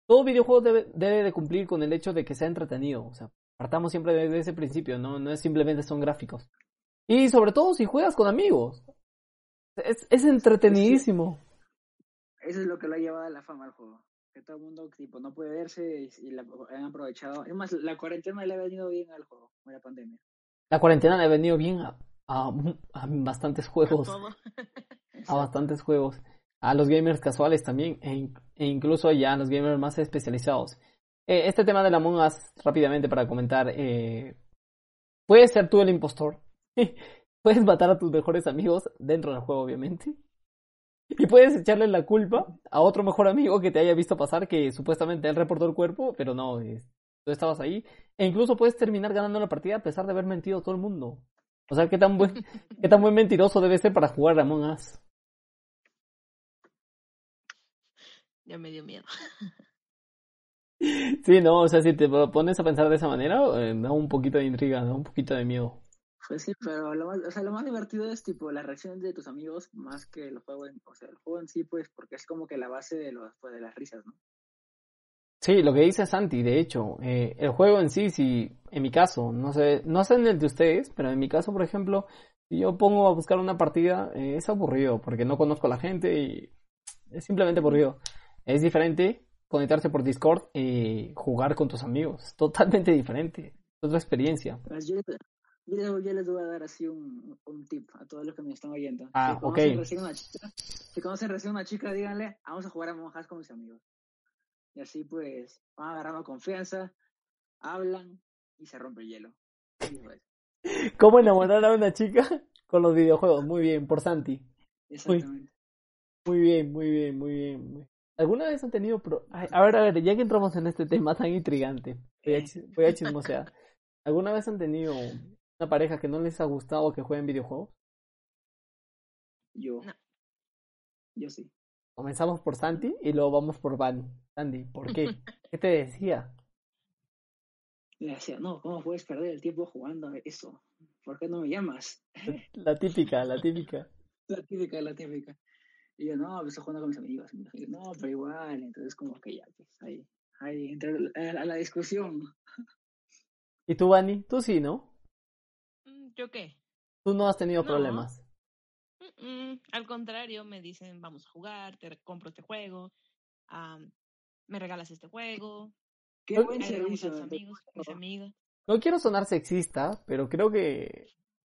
Speaker 1: todo videojuego debe, debe de cumplir con el hecho de que sea entretenido, o sea, partamos siempre desde ese principio, no, no es simplemente son gráficos. Y sobre todo si juegas con amigos, es, es entretenidísimo.
Speaker 3: Eso es lo que lo ha llevado a la fama al juego. Que todo el mundo tipo, no puede verse y, y la han aprovechado. Es más, la cuarentena le ha venido bien al juego, la pandemia.
Speaker 1: La cuarentena le ha venido bien a, a, a bastantes juegos. a bastantes juegos. A los gamers casuales también, e, e incluso ya a los gamers más especializados. Eh, este tema de la Among Us, rápidamente para comentar, eh, puedes ser tú el impostor. puedes matar a tus mejores amigos dentro del juego, obviamente. Y puedes echarle la culpa a otro mejor amigo que te haya visto pasar, que supuestamente él reportó el cuerpo, pero no, es- tú estabas ahí. E incluso puedes terminar ganando la partida a pesar de haber mentido a todo el mundo. O sea, qué tan buen, qué tan buen mentiroso debe ser para jugar a Among Us.
Speaker 2: Ya me dio miedo.
Speaker 1: Sí, no, o sea, si te pones a pensar de esa manera, eh, da un poquito de intriga, da un poquito de miedo.
Speaker 3: Pues sí, pero lo más, o sea, lo más divertido es tipo las reacciones de tus amigos más que el juego en, o sea, el juego en sí, pues, porque es como que la base de los, pues, de las risas, ¿no?
Speaker 1: Sí, lo que dice Santi, de hecho, eh, el juego en sí, si en mi caso, no sé, no sé en el de ustedes, pero en mi caso, por ejemplo, si yo pongo a buscar una partida, eh, es aburrido, porque no conozco a la gente y es simplemente aburrido. Es diferente conectarse por Discord y jugar con tus amigos, totalmente diferente, es otra experiencia.
Speaker 3: Pues yo, yo, les- yo les voy a dar así un, un tip a todos los que me están oyendo.
Speaker 1: Ah,
Speaker 3: si conocen
Speaker 1: ok.
Speaker 3: recién una chica, si conocen recién una chica, díganle, vamos a jugar a monjas con mis amigos. Y así pues van agarrando confianza, hablan y se rompe el hielo.
Speaker 1: ¿Cómo enamorar a una chica con los videojuegos? Muy bien, por Santi.
Speaker 3: exactamente.
Speaker 1: Muy bien, muy bien, muy bien. muy- ¿Alguna vez han tenido pro... Ay, a ver, a ver, ya que entramos en este tema tan intrigante, voy a, voy a chismosear. ¿Alguna vez han tenido una pareja que no les ha gustado que jueguen videojuegos?
Speaker 3: Yo.
Speaker 2: No.
Speaker 3: Yo sí.
Speaker 1: Comenzamos por Santi y luego vamos por Van. Sandy, ¿por qué? ¿Qué te decía?
Speaker 3: Le decía, no, ¿cómo puedes perder el tiempo jugando a eso? ¿Por qué no me llamas?
Speaker 1: La típica, la típica.
Speaker 3: La típica, la típica. Y yo, no, pues estoy jugando con mis amigos. Y no, pero igual. Entonces, como que ya, pues ahí, ahí entra a, la discusión.
Speaker 1: ¿Y tú, Vani? Tú sí, ¿no?
Speaker 2: ¿Yo qué?
Speaker 1: Tú no has tenido
Speaker 2: No.
Speaker 1: problemas.
Speaker 2: Mm, Al contrario, me dicen, vamos a jugar, te compro este juego, me regalas este juego,
Speaker 3: Qué
Speaker 1: Ay,
Speaker 3: buen servicio.
Speaker 2: amigos, mis amigas.
Speaker 1: No quiero sonar sexista, pero creo que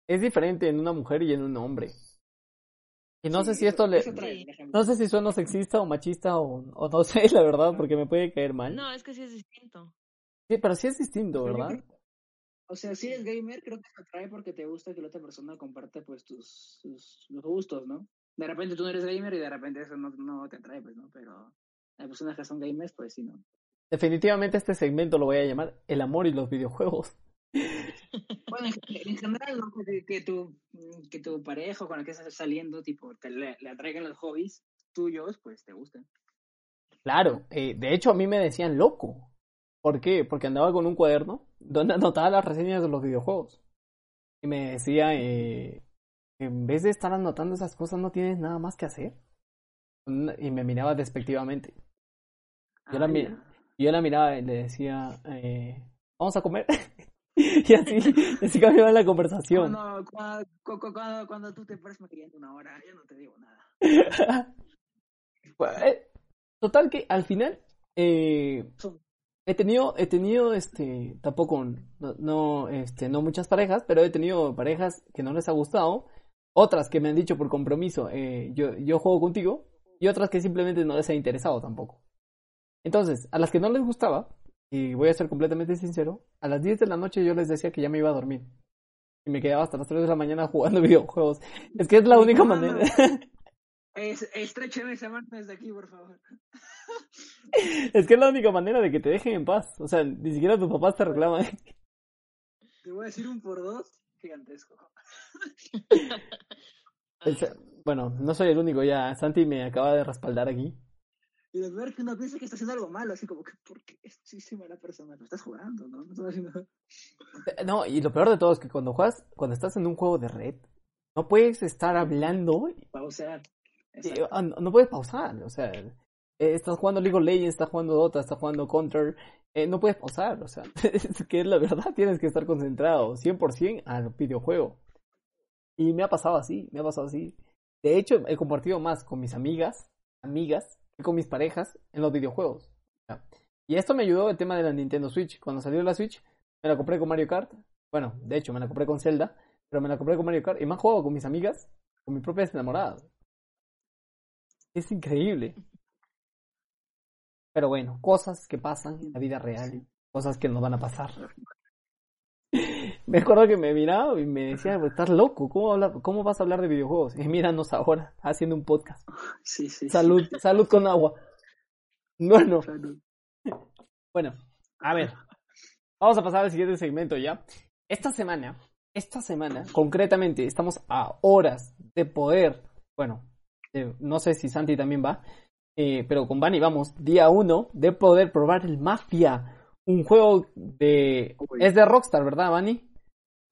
Speaker 1: es diferente en una mujer y en un hombre. Y no sé si esto le...
Speaker 3: trae.
Speaker 1: No sé si sueno sexista o machista o, o no sé, la verdad, porque me puede caer mal.
Speaker 2: No, es que sí es distinto.
Speaker 1: Sí, pero sí es distinto, ¿verdad?
Speaker 3: O sea, si eres gamer, creo que te atrae porque te gusta que la otra persona comparte pues tus, gustos, ¿no? De repente tú no eres gamer y de repente eso no, no te atrae, pues, ¿no? Pero las personas que son gamers, pues sí, ¿no?
Speaker 1: definitivamente este segmento lo voy a llamar El amor y los videojuegos.
Speaker 3: Bueno, en general, ¿no? que, que, tu, que tu pareja con la que estás saliendo, tipo, te le, le atraigan los hobbies tuyos, pues te gustan.
Speaker 1: Claro, eh, de hecho a mí me decían loco. ¿Por qué? Porque andaba con un cuaderno donde anotaba las reseñas de los videojuegos. Y me decía, eh, en vez de estar anotando esas cosas, ¿no tienes nada más que hacer? Y me miraba despectivamente. Yo, la,
Speaker 3: Ah,
Speaker 1: mi-
Speaker 3: ya.
Speaker 1: yo la miraba y le decía, eh, ¿vamos a comer? y así, así cambiaba la conversación.
Speaker 3: Cuando, cuando, cu- cuando, cuando tú te pares maquillando una hora, yo no te digo nada.
Speaker 1: Eh, Total que al final eh, he tenido, he tenido este, tampoco, no, no, este, no muchas parejas, pero he tenido parejas que no les ha gustado, otras que me han dicho por compromiso, eh, yo, yo juego contigo, y otras que simplemente no les ha interesado tampoco. Entonces, a las que no les gustaba, y voy a ser completamente sincero, a las 10 de la noche yo les decía que ya me iba a dormir. Y me quedaba hasta las 3 de la mañana jugando videojuegos. Es que es la única manera.
Speaker 3: Es, estrécheme esa mano desde aquí, por favor.
Speaker 1: Es que es la única manera de que te dejen en paz. O sea, ni siquiera tus papás te reclaman.
Speaker 3: Te voy a decir un por dos gigantesco.
Speaker 1: Es- bueno, no soy el único ya. Santi me acaba de respaldar aquí.
Speaker 3: Y lo peor es que uno piensa que está haciendo algo malo, así como que, ¿por qué? Sí, sí, mala persona, lo estás jugando, ¿no? No estás haciendo...
Speaker 1: Eh, No, y lo peor de todo es que cuando juegas, cuando estás en un juego de red, no puedes estar hablando,
Speaker 3: Pausear. Exacto.
Speaker 1: ah, no puedes pausar. O sea, eh, estás jugando League of Legends, estás jugando Dota, estás jugando Counter, eh, no puedes pausar. O sea, es que la verdad tienes que estar concentrado 100% al videojuego. Y me ha pasado así, me ha pasado así. De hecho, he compartido más con mis amigas, amigas, que con mis parejas en los videojuegos. Y esto me ayudó el tema de la Nintendo Switch. Cuando salió la Switch, me la compré con Mario Kart. Bueno, de hecho, me la compré con Zelda, pero me la compré con Mario Kart. Y me han jugado con mis amigas, con mis propias enamoradas. Es increíble. Pero bueno, cosas que pasan en la vida real, cosas que no van a pasar. Me acuerdo que me miraba y me decía, "Pues, estás loco, ¿cómo, ¿cómo vas a hablar de videojuegos? Y míranos ahora, haciendo un podcast.
Speaker 3: Sí, sí. sí.
Speaker 1: Salud, salud con agua. Bueno, bueno, a ver, vamos a pasar al siguiente segmento ya. Esta semana, esta semana, concretamente, estamos a horas de poder, bueno, de- no sé si Santi también va, eh, pero con Bani vamos, día uno, de poder probar el Mafia, un juego de...
Speaker 3: Uy.
Speaker 1: Es de Rockstar, ¿verdad, Bani?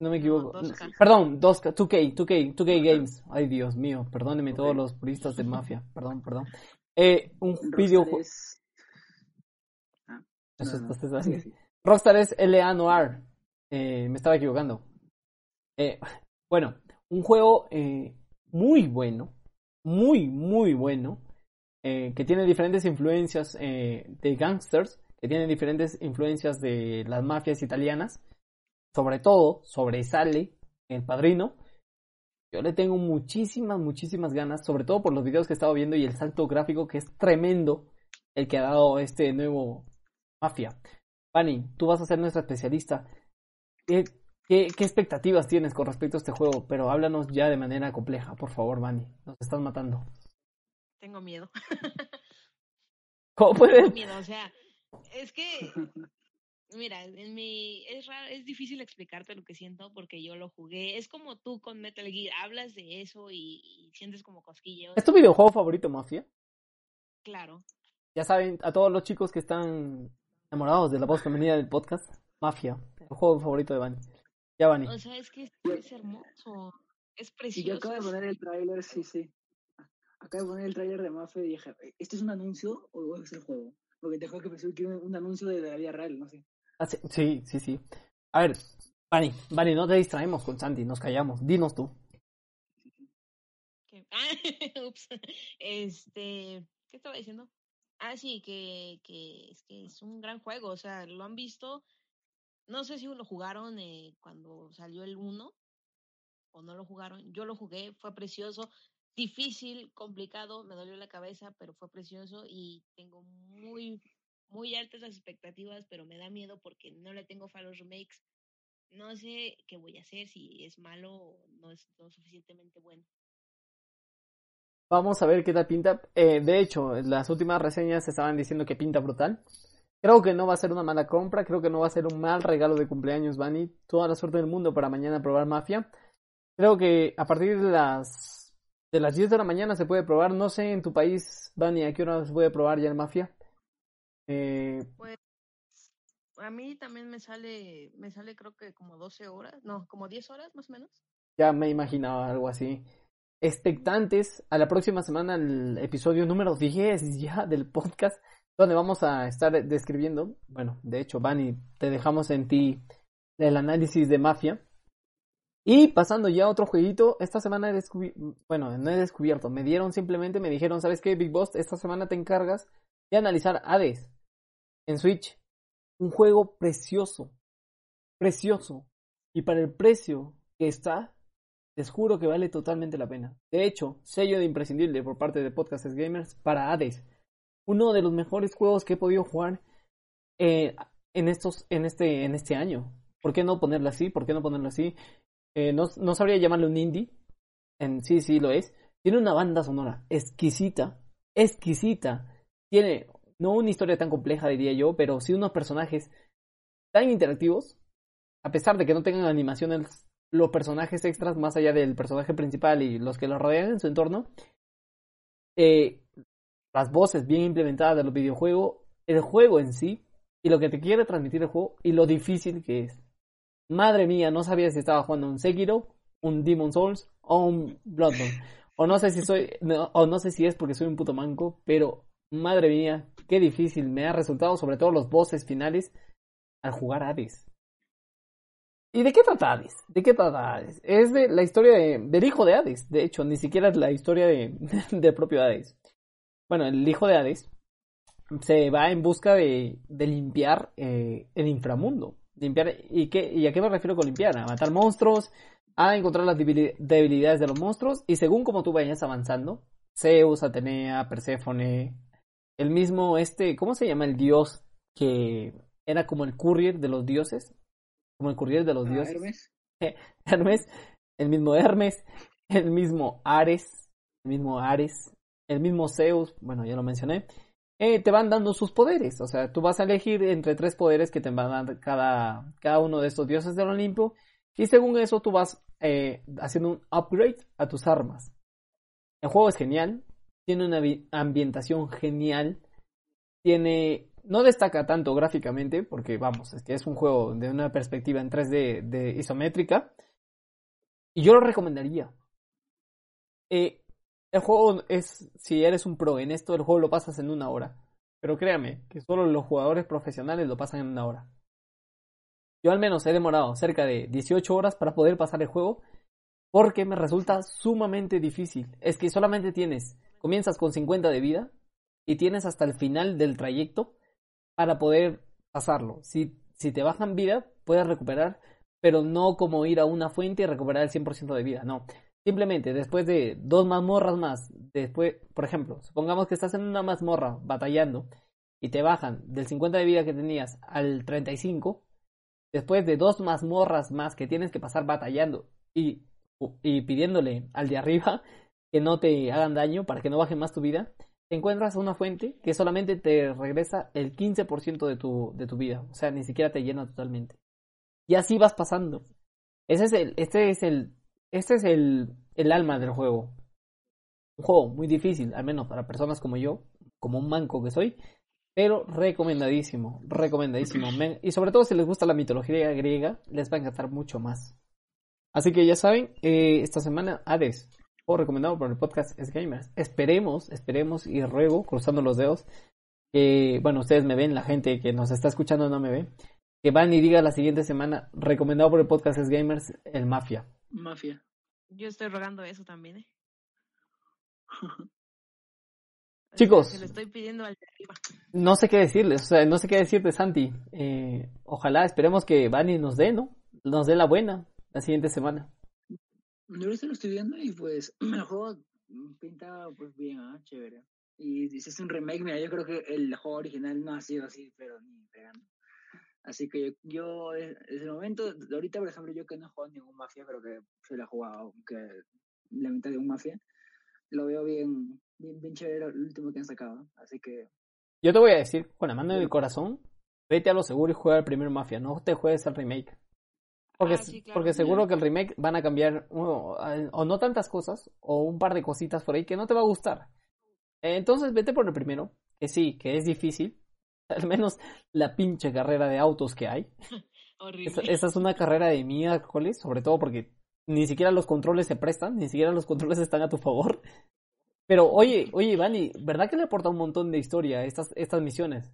Speaker 1: No me equivoco.
Speaker 2: 2K.
Speaker 1: Perdón, 2K, 2K, 2K, 2K Games. Ay, Dios mío, perdónenme todos los puristas de Mafia. Perdón, perdón. Eh, un
Speaker 3: Rockstar
Speaker 1: videojuego...
Speaker 3: es- Ah,
Speaker 1: Eso
Speaker 3: no, no. Sí, sí.
Speaker 1: Rockstar es LA Noir. Eh, me estaba equivocando. Eh, bueno, un juego eh, muy bueno. Muy, muy bueno. eh, que tiene diferentes influencias eh, de gangsters. Que tiene diferentes influencias de las mafias italianas. Sobre todo, sobresale El Padrino. Yo le tengo muchísimas, muchísimas ganas. Sobre todo por los videos que he estado viendo y el salto gráfico que es tremendo. El que ha dado este nuevo Mafia. Fanny, tú vas a ser nuestra especialista. ¿Qué, expectativas tienes con respecto a este juego? Pero háblanos ya de manera compleja, por favor, Fanny. Nos estás matando.
Speaker 2: Tengo miedo.
Speaker 1: ¿Cómo
Speaker 2: Tengo
Speaker 1: puedes?
Speaker 2: miedo, o sea, es que, mira, en mi, es raro, es difícil explicarte lo que siento porque yo lo jugué. Es como tú con Metal Gear, hablas de eso y, y sientes como cosquilleos.
Speaker 1: ¿Es tu videojuego favorito, Mafia?
Speaker 2: Claro.
Speaker 1: Ya saben, a todos los chicos que están enamorados de la voz femenina del podcast, Mafia, el juego favorito de Fanny. Ya, Fanny.
Speaker 2: O sea, es que es, hermoso. Es
Speaker 3: Y
Speaker 2: precioso.
Speaker 3: yo acabo de poner el tráiler, sí, sí. Acabo de poner el tráiler de Mafia y dije, ¿esto es un anuncio o es el juego? Porque te juro que pensé que un anuncio de la vida real, no sé.
Speaker 1: Ah, sí, sí, sí, sí. A ver, Fanny, Fanny, no te distraemos con Santi, nos callamos. Dinos tú.
Speaker 2: ¿Qué? Ah, ups. Este, ¿qué estaba diciendo? Ah, sí, que, que es que es un gran juego, o sea, lo han visto. No sé si lo jugaron eh, cuando salió el 1 o no lo jugaron. Yo lo jugué, fue precioso, difícil, complicado, me dolió la cabeza, pero fue precioso y tengo muy, muy altas las expectativas, pero me da miedo porque no le tengo fe los remakes. No sé qué voy a hacer, si es malo o no es lo suficientemente bueno.
Speaker 1: Vamos a ver qué tal pinta. Eh, de hecho, las últimas reseñas estaban diciendo que pinta brutal. Creo que no va a ser una mala compra, creo que no va a ser un mal regalo de cumpleaños, Bunny. Toda la suerte del mundo para mañana probar Mafia. Creo que a partir de las de las 10 de la mañana se puede probar. No sé en tu país, Bunny, a qué hora se puede probar ya el Mafia. Eh,
Speaker 2: Pues a mí también me sale, me sale creo que como 12 horas, no, como 10 horas más o menos.
Speaker 1: ya me imaginaba algo así. Expectantes a la próxima semana, el episodio número 10 ya del podcast, donde vamos a estar describiendo, bueno, de hecho, Bunny, te dejamos en ti el análisis de Mafia. Y pasando ya a otro jueguito, esta semana he descubierto, bueno, no he descubierto, me dieron simplemente, me dijeron, ¿sabes qué, Big Boss? Esta semana te encargas de analizar Hades en Switch. Un juego precioso, precioso. Y para el precio que está, les juro que vale totalmente la pena. De hecho, sello de imprescindible por parte de Podcasts Gamers para Hades. Uno de los mejores juegos que he podido jugar eh, en, estos, en, este, en este año. ¿Por qué no ponerlo así? ¿Por qué no ponerlo así? Eh, no, no sabría llamarlo un indie. En, sí, sí lo es. Tiene una banda sonora exquisita. Exquisita. Tiene no una historia tan compleja, diría yo, pero sí unos personajes tan interactivos. A pesar de que no tengan animaciones, los personajes extras, más allá del personaje principal y los que lo rodean en su entorno. Eh, las voces bien implementadas de los videojuegos. El juego en sí. Y lo que te quiere transmitir el juego. Y lo difícil que es. Madre mía, no sabía si estaba jugando un Sekiro, un Demon Souls o un Bloodborne. O no sé si soy, o no sé si es porque soy un puto manco, pero madre mía, qué difícil me ha resultado, sobre todo los bosses finales, al jugar Hades. ¿Y de qué trata Hades? ¿De qué trata Hades? Es de la historia de, del hijo de Hades, de hecho, ni siquiera es la historia de, del propio Hades. Bueno, el hijo de Hades se va en busca de, de limpiar eh, el inframundo. Limpiar, ¿y, qué, ¿Y a qué me refiero con limpiar? A matar monstruos, a encontrar las debilidades de los monstruos, y según como tú vayas avanzando, Zeus, Atenea, Perséfone, el mismo este, ¿cómo se llama el dios que era como el courier de los dioses? Como el courier de los
Speaker 3: Ah,
Speaker 1: dioses.
Speaker 3: Hermes.
Speaker 1: Hermes, el mismo Hermes, el mismo Ares, el mismo Ares, el mismo Zeus, bueno, ya lo mencioné, eh, te van dando sus poderes. O sea, tú vas a elegir entre tres poderes que te van a dar cada, cada uno de estos dioses del Olimpo. Y según eso, tú vas eh, haciendo un upgrade a tus armas. El juego es genial, tiene una ambientación genial, tiene... No destaca tanto gráficamente, porque vamos, es que es un juego de una perspectiva en 3D de isométrica. Y yo lo recomendaría. Eh, el juego es, si eres un pro en esto, el juego lo pasas en una hora. Pero créame, que solo los jugadores profesionales lo pasan en una hora. Yo al menos he demorado cerca de 18 horas para poder pasar el juego porque me resulta sumamente difícil. Es que solamente tienes, comienzas con 50 de vida y tienes hasta el final del trayecto para poder pasarlo. Si, si te bajan vida, puedes recuperar, pero no como ir a una fuente y recuperar el 100% de vida, no. Simplemente después de dos mazmorras más, después, por ejemplo, supongamos que estás en una mazmorra batallando y te bajan del 50 de vida que tenías al 35, después de dos mazmorras más que tienes que pasar batallando y, y pidiéndole al de arriba que no te hagan daño para que no baje más tu vida, encuentras una fuente que solamente te regresa el 15% de tu, de tu vida, o sea, ni siquiera te llena totalmente. Y así vas pasando. Ese es el, este es el, este es el, el alma del juego. Un juego muy difícil, al menos para personas como yo, como un manco que soy, pero recomendadísimo, recomendadísimo. Men- Y sobre todo si les gusta la mitología griega, les va a encantar mucho más. Así que ya saben, eh, esta semana Hades, o recomendado por el podcast Es Gamers. Esperemos, esperemos y ruego, cruzando los dedos, que, bueno, ustedes me ven, la gente que nos está escuchando no me ve, que van y diga la siguiente semana, recomendado por el podcast Es Gamers, el Mafia.
Speaker 3: Mafia.
Speaker 2: Yo estoy rogando eso también, ¿eh?
Speaker 1: Chicos.
Speaker 2: Se lo estoy pidiendo al de arriba.
Speaker 1: No sé qué decirles, o sea, no sé qué decirte, Santi. Eh, ojalá, esperemos que Vani nos dé, ¿no? Nos dé la buena la siguiente semana.
Speaker 3: Yo lo estoy viendo y pues el juego pinta pues bien, ah, chévere. Y si es un remake, mira, yo creo que el juego original no ha sido así, pero ni pegando. Así que yo, yo eh, desde el momento, de ahorita por ejemplo, yo que no he jugado ningún Mafia, pero que se he jugado, que la mitad de un Mafia, lo veo bien, bien, bien chévere el último que han sacado. Así que
Speaker 1: Yo te voy a decir, con la mano en el corazón, vete a lo seguro y juega el primer Mafia, no te juegues al remake. Porque,
Speaker 2: Ah, sí, claro.
Speaker 1: porque seguro que el remake van a cambiar o, o no tantas cosas o un par de cositas por ahí que no te va a gustar. Entonces vete por el primero, que sí, que es difícil. Al menos la pinche carrera de autos que hay.
Speaker 2: Horrible.
Speaker 1: Esa, es una carrera de miércoles, sobre todo porque ni siquiera los controles se prestan, ni siquiera los controles están a tu favor. Pero oye, oye, Ivani, ¿verdad que le aporta un montón de historia estas, estas misiones?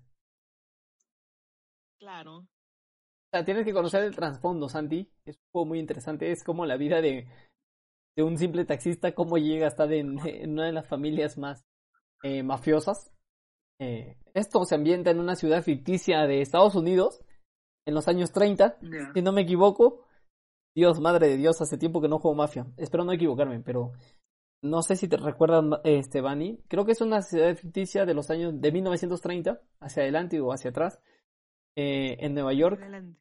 Speaker 2: Claro.
Speaker 1: O sea, tienes que conocer el trasfondo, Santi. Es un juego muy interesante. Es como la vida de, de un simple taxista, cómo llega a estar en, en una de las familias más eh, mafiosas. Eh, esto se ambienta en una ciudad ficticia de Estados Unidos en los años 30,
Speaker 3: Ya.
Speaker 1: si no me equivoco. Dios, madre de Dios, hace tiempo que no juego Mafia. Espero no equivocarme, pero no sé si te recuerdan, este, Bani. Creo que es una ciudad ficticia de los años de 1930, hacia adelante o hacia atrás, eh, en Nueva York.
Speaker 2: Adelante.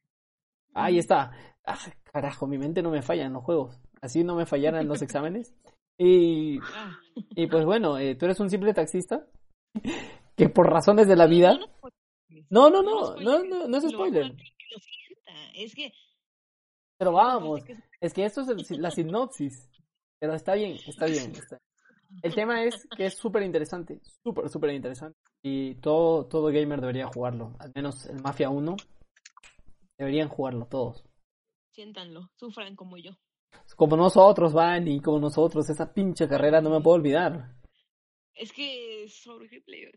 Speaker 1: Ahí está. Ah, carajo, mi mente no me falla en los juegos. Así no me fallara en los exámenes. Y,
Speaker 2: Ah,
Speaker 1: y pues bueno, eh, tú eres un simple taxista que por razones de la vida...
Speaker 2: no, no,
Speaker 1: No, no,
Speaker 2: no,
Speaker 1: no, es spoiler.
Speaker 2: Es que
Speaker 1: Pero vamos,
Speaker 2: es-
Speaker 1: que esto es la sinopsis. Pero está bien, está bien. está- El tema es que es súper interesante, súper, súper interesante. Y todo, todo gamer debería jugarlo. Al menos el Mafia 1 deberían jugarlo todos.
Speaker 2: siéntanlo, sufran como yo.
Speaker 1: Como nosotros, Van, y como nosotros, esa pinche carrera no me puedo olvidar.
Speaker 2: Es que es horrible.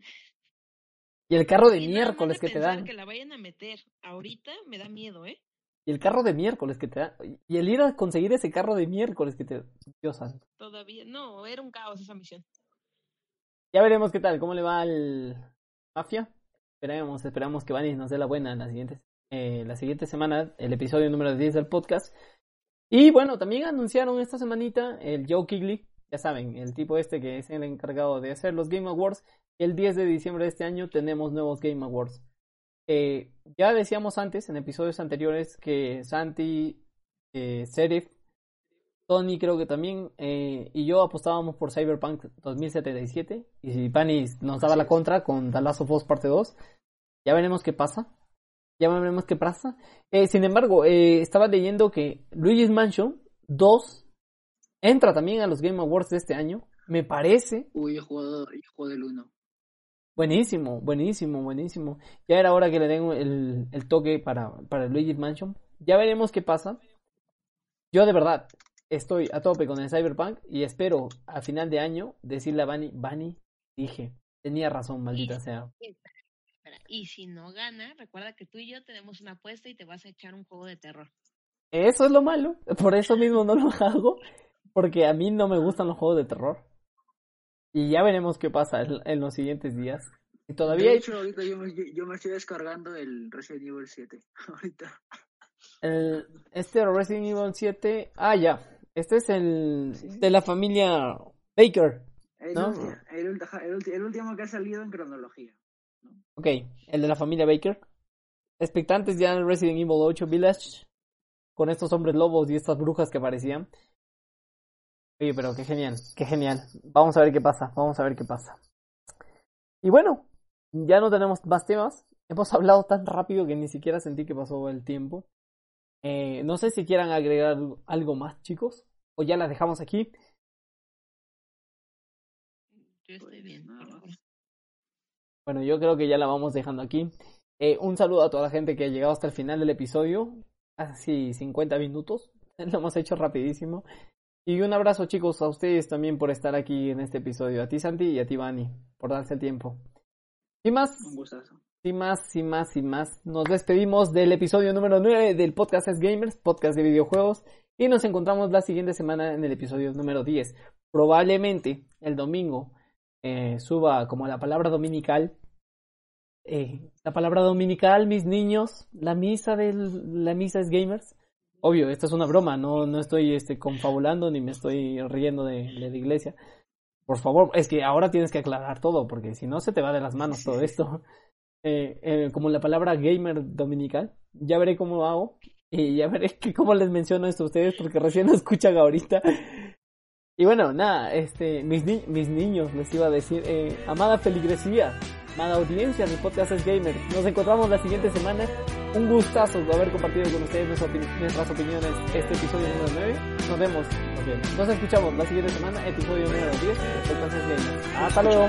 Speaker 1: Y el carro de
Speaker 2: Y
Speaker 1: miércoles
Speaker 2: de
Speaker 1: que te dan.
Speaker 2: que la vayan a meter ahorita me da miedo, ¿eh?
Speaker 1: Y el carro de miércoles que te dan. Y el ir a conseguir ese carro de miércoles que te. Dios santo.
Speaker 2: Todavía. No, era un caos esa misión.
Speaker 1: Ya veremos qué tal, cómo le va al Mafia. Esperemos, esperamos que Vanis nos dé la buena en la siguiente, eh, la siguiente semana, el episodio número 10 del podcast. Y bueno, también anunciaron esta semanita el Joe Kigley, ya saben, el tipo este que es el encargado de hacer los Game Awards. El 10 de diciembre de este año tenemos nuevos Game Awards. Eh, ya decíamos antes, en episodios anteriores, que Santi, eh, Serif, Tony creo que también, eh, y yo apostábamos por Cyberpunk 2077, y si Panis nos daba la contra con The Last of Us parte 2, ya veremos qué pasa. Ya veremos qué pasa. Eh, sin embargo, estaba leyendo que Luigi's Mansion 2 entra también a los Game Awards de este año. Me parece
Speaker 3: Uy, yo he jugado, yo he jugado el 1.
Speaker 1: Buenísimo, buenísimo, buenísimo. Ya era hora que le den el, el toque para, para Luigi's Mansion. Ya veremos qué pasa. Yo de verdad estoy a tope con el Cyberpunk y espero a final de año decirle a Bunny, Bunny, dije, tenía razón, maldita sea.
Speaker 2: Y si no gana, recuerda que tú y yo tenemos una apuesta y te vas a echar un juego de terror.
Speaker 1: Eso es lo malo, por eso mismo no lo hago, porque a mí no me gustan los juegos de terror. Y ya veremos qué pasa en, los siguientes días. Y todavía
Speaker 3: de hecho, ahorita yo me, yo, me estoy descargando el Resident Evil 7. ahorita.
Speaker 1: el- este Resident Evil 7. Ah, ya. Este es el de la familia Baker.
Speaker 3: El,
Speaker 1: ¿No?
Speaker 3: último, el, el ulti- el último que ha salido en cronología.
Speaker 1: Ok, el de la familia Baker. Expectantes ya en Resident Evil 8 Village. Con estos hombres lobos y estas brujas que aparecían. Oye, pero qué genial, qué genial. Vamos a ver qué pasa, vamos a ver qué pasa. Y bueno, ya no tenemos más temas. Hemos hablado tan rápido que ni siquiera sentí que pasó el tiempo. Eh, no sé si quieran agregar algo más, chicos. O ya las dejamos aquí.
Speaker 2: Yo estoy
Speaker 3: Pues,
Speaker 2: bien. ahora.
Speaker 1: Bueno, yo creo que ya la vamos dejando aquí. Eh, un saludo a toda la gente que ha llegado hasta el final del episodio. Así 50 minutos. Lo hemos hecho rapidísimo. Y un abrazo chicos a ustedes también por estar aquí en este episodio. A ti Santi y a ti Vani por darse el tiempo. Sin más,
Speaker 3: Un gustazo.
Speaker 1: sin más, sin más, sin más. Nos despedimos del episodio número 9 del podcast Es Gamers, podcast de videojuegos. Y nos encontramos la siguiente semana en el episodio número 10. Probablemente el domingo eh, suba como la palabra dominical. Eh, la palabra dominical, mis niños, la misa del, la misa es gamers. Obvio, esta es una broma, no, no estoy este, confabulando ni me estoy riendo de, de la iglesia. Por favor, es que ahora tienes que aclarar todo, porque si no se te va de las manos todo esto. Eh, eh, como la palabra gamer dominical, ya veré cómo hago y ya veré que cómo les menciono esto a ustedes, porque recién lo escuchan ahorita. Y bueno, nada, este, mis, mis niños les iba a decir, eh, amada feligresía, amada audiencia de Podcast es Gamer. Nos encontramos la siguiente semana. Un gustazo haber compartido con ustedes nuestras opiniones este episodio número 9. Nos vemos, nos vemos. Nos escuchamos la siguiente semana, episodio número 10 de Podcast es Gamer. Hasta luego.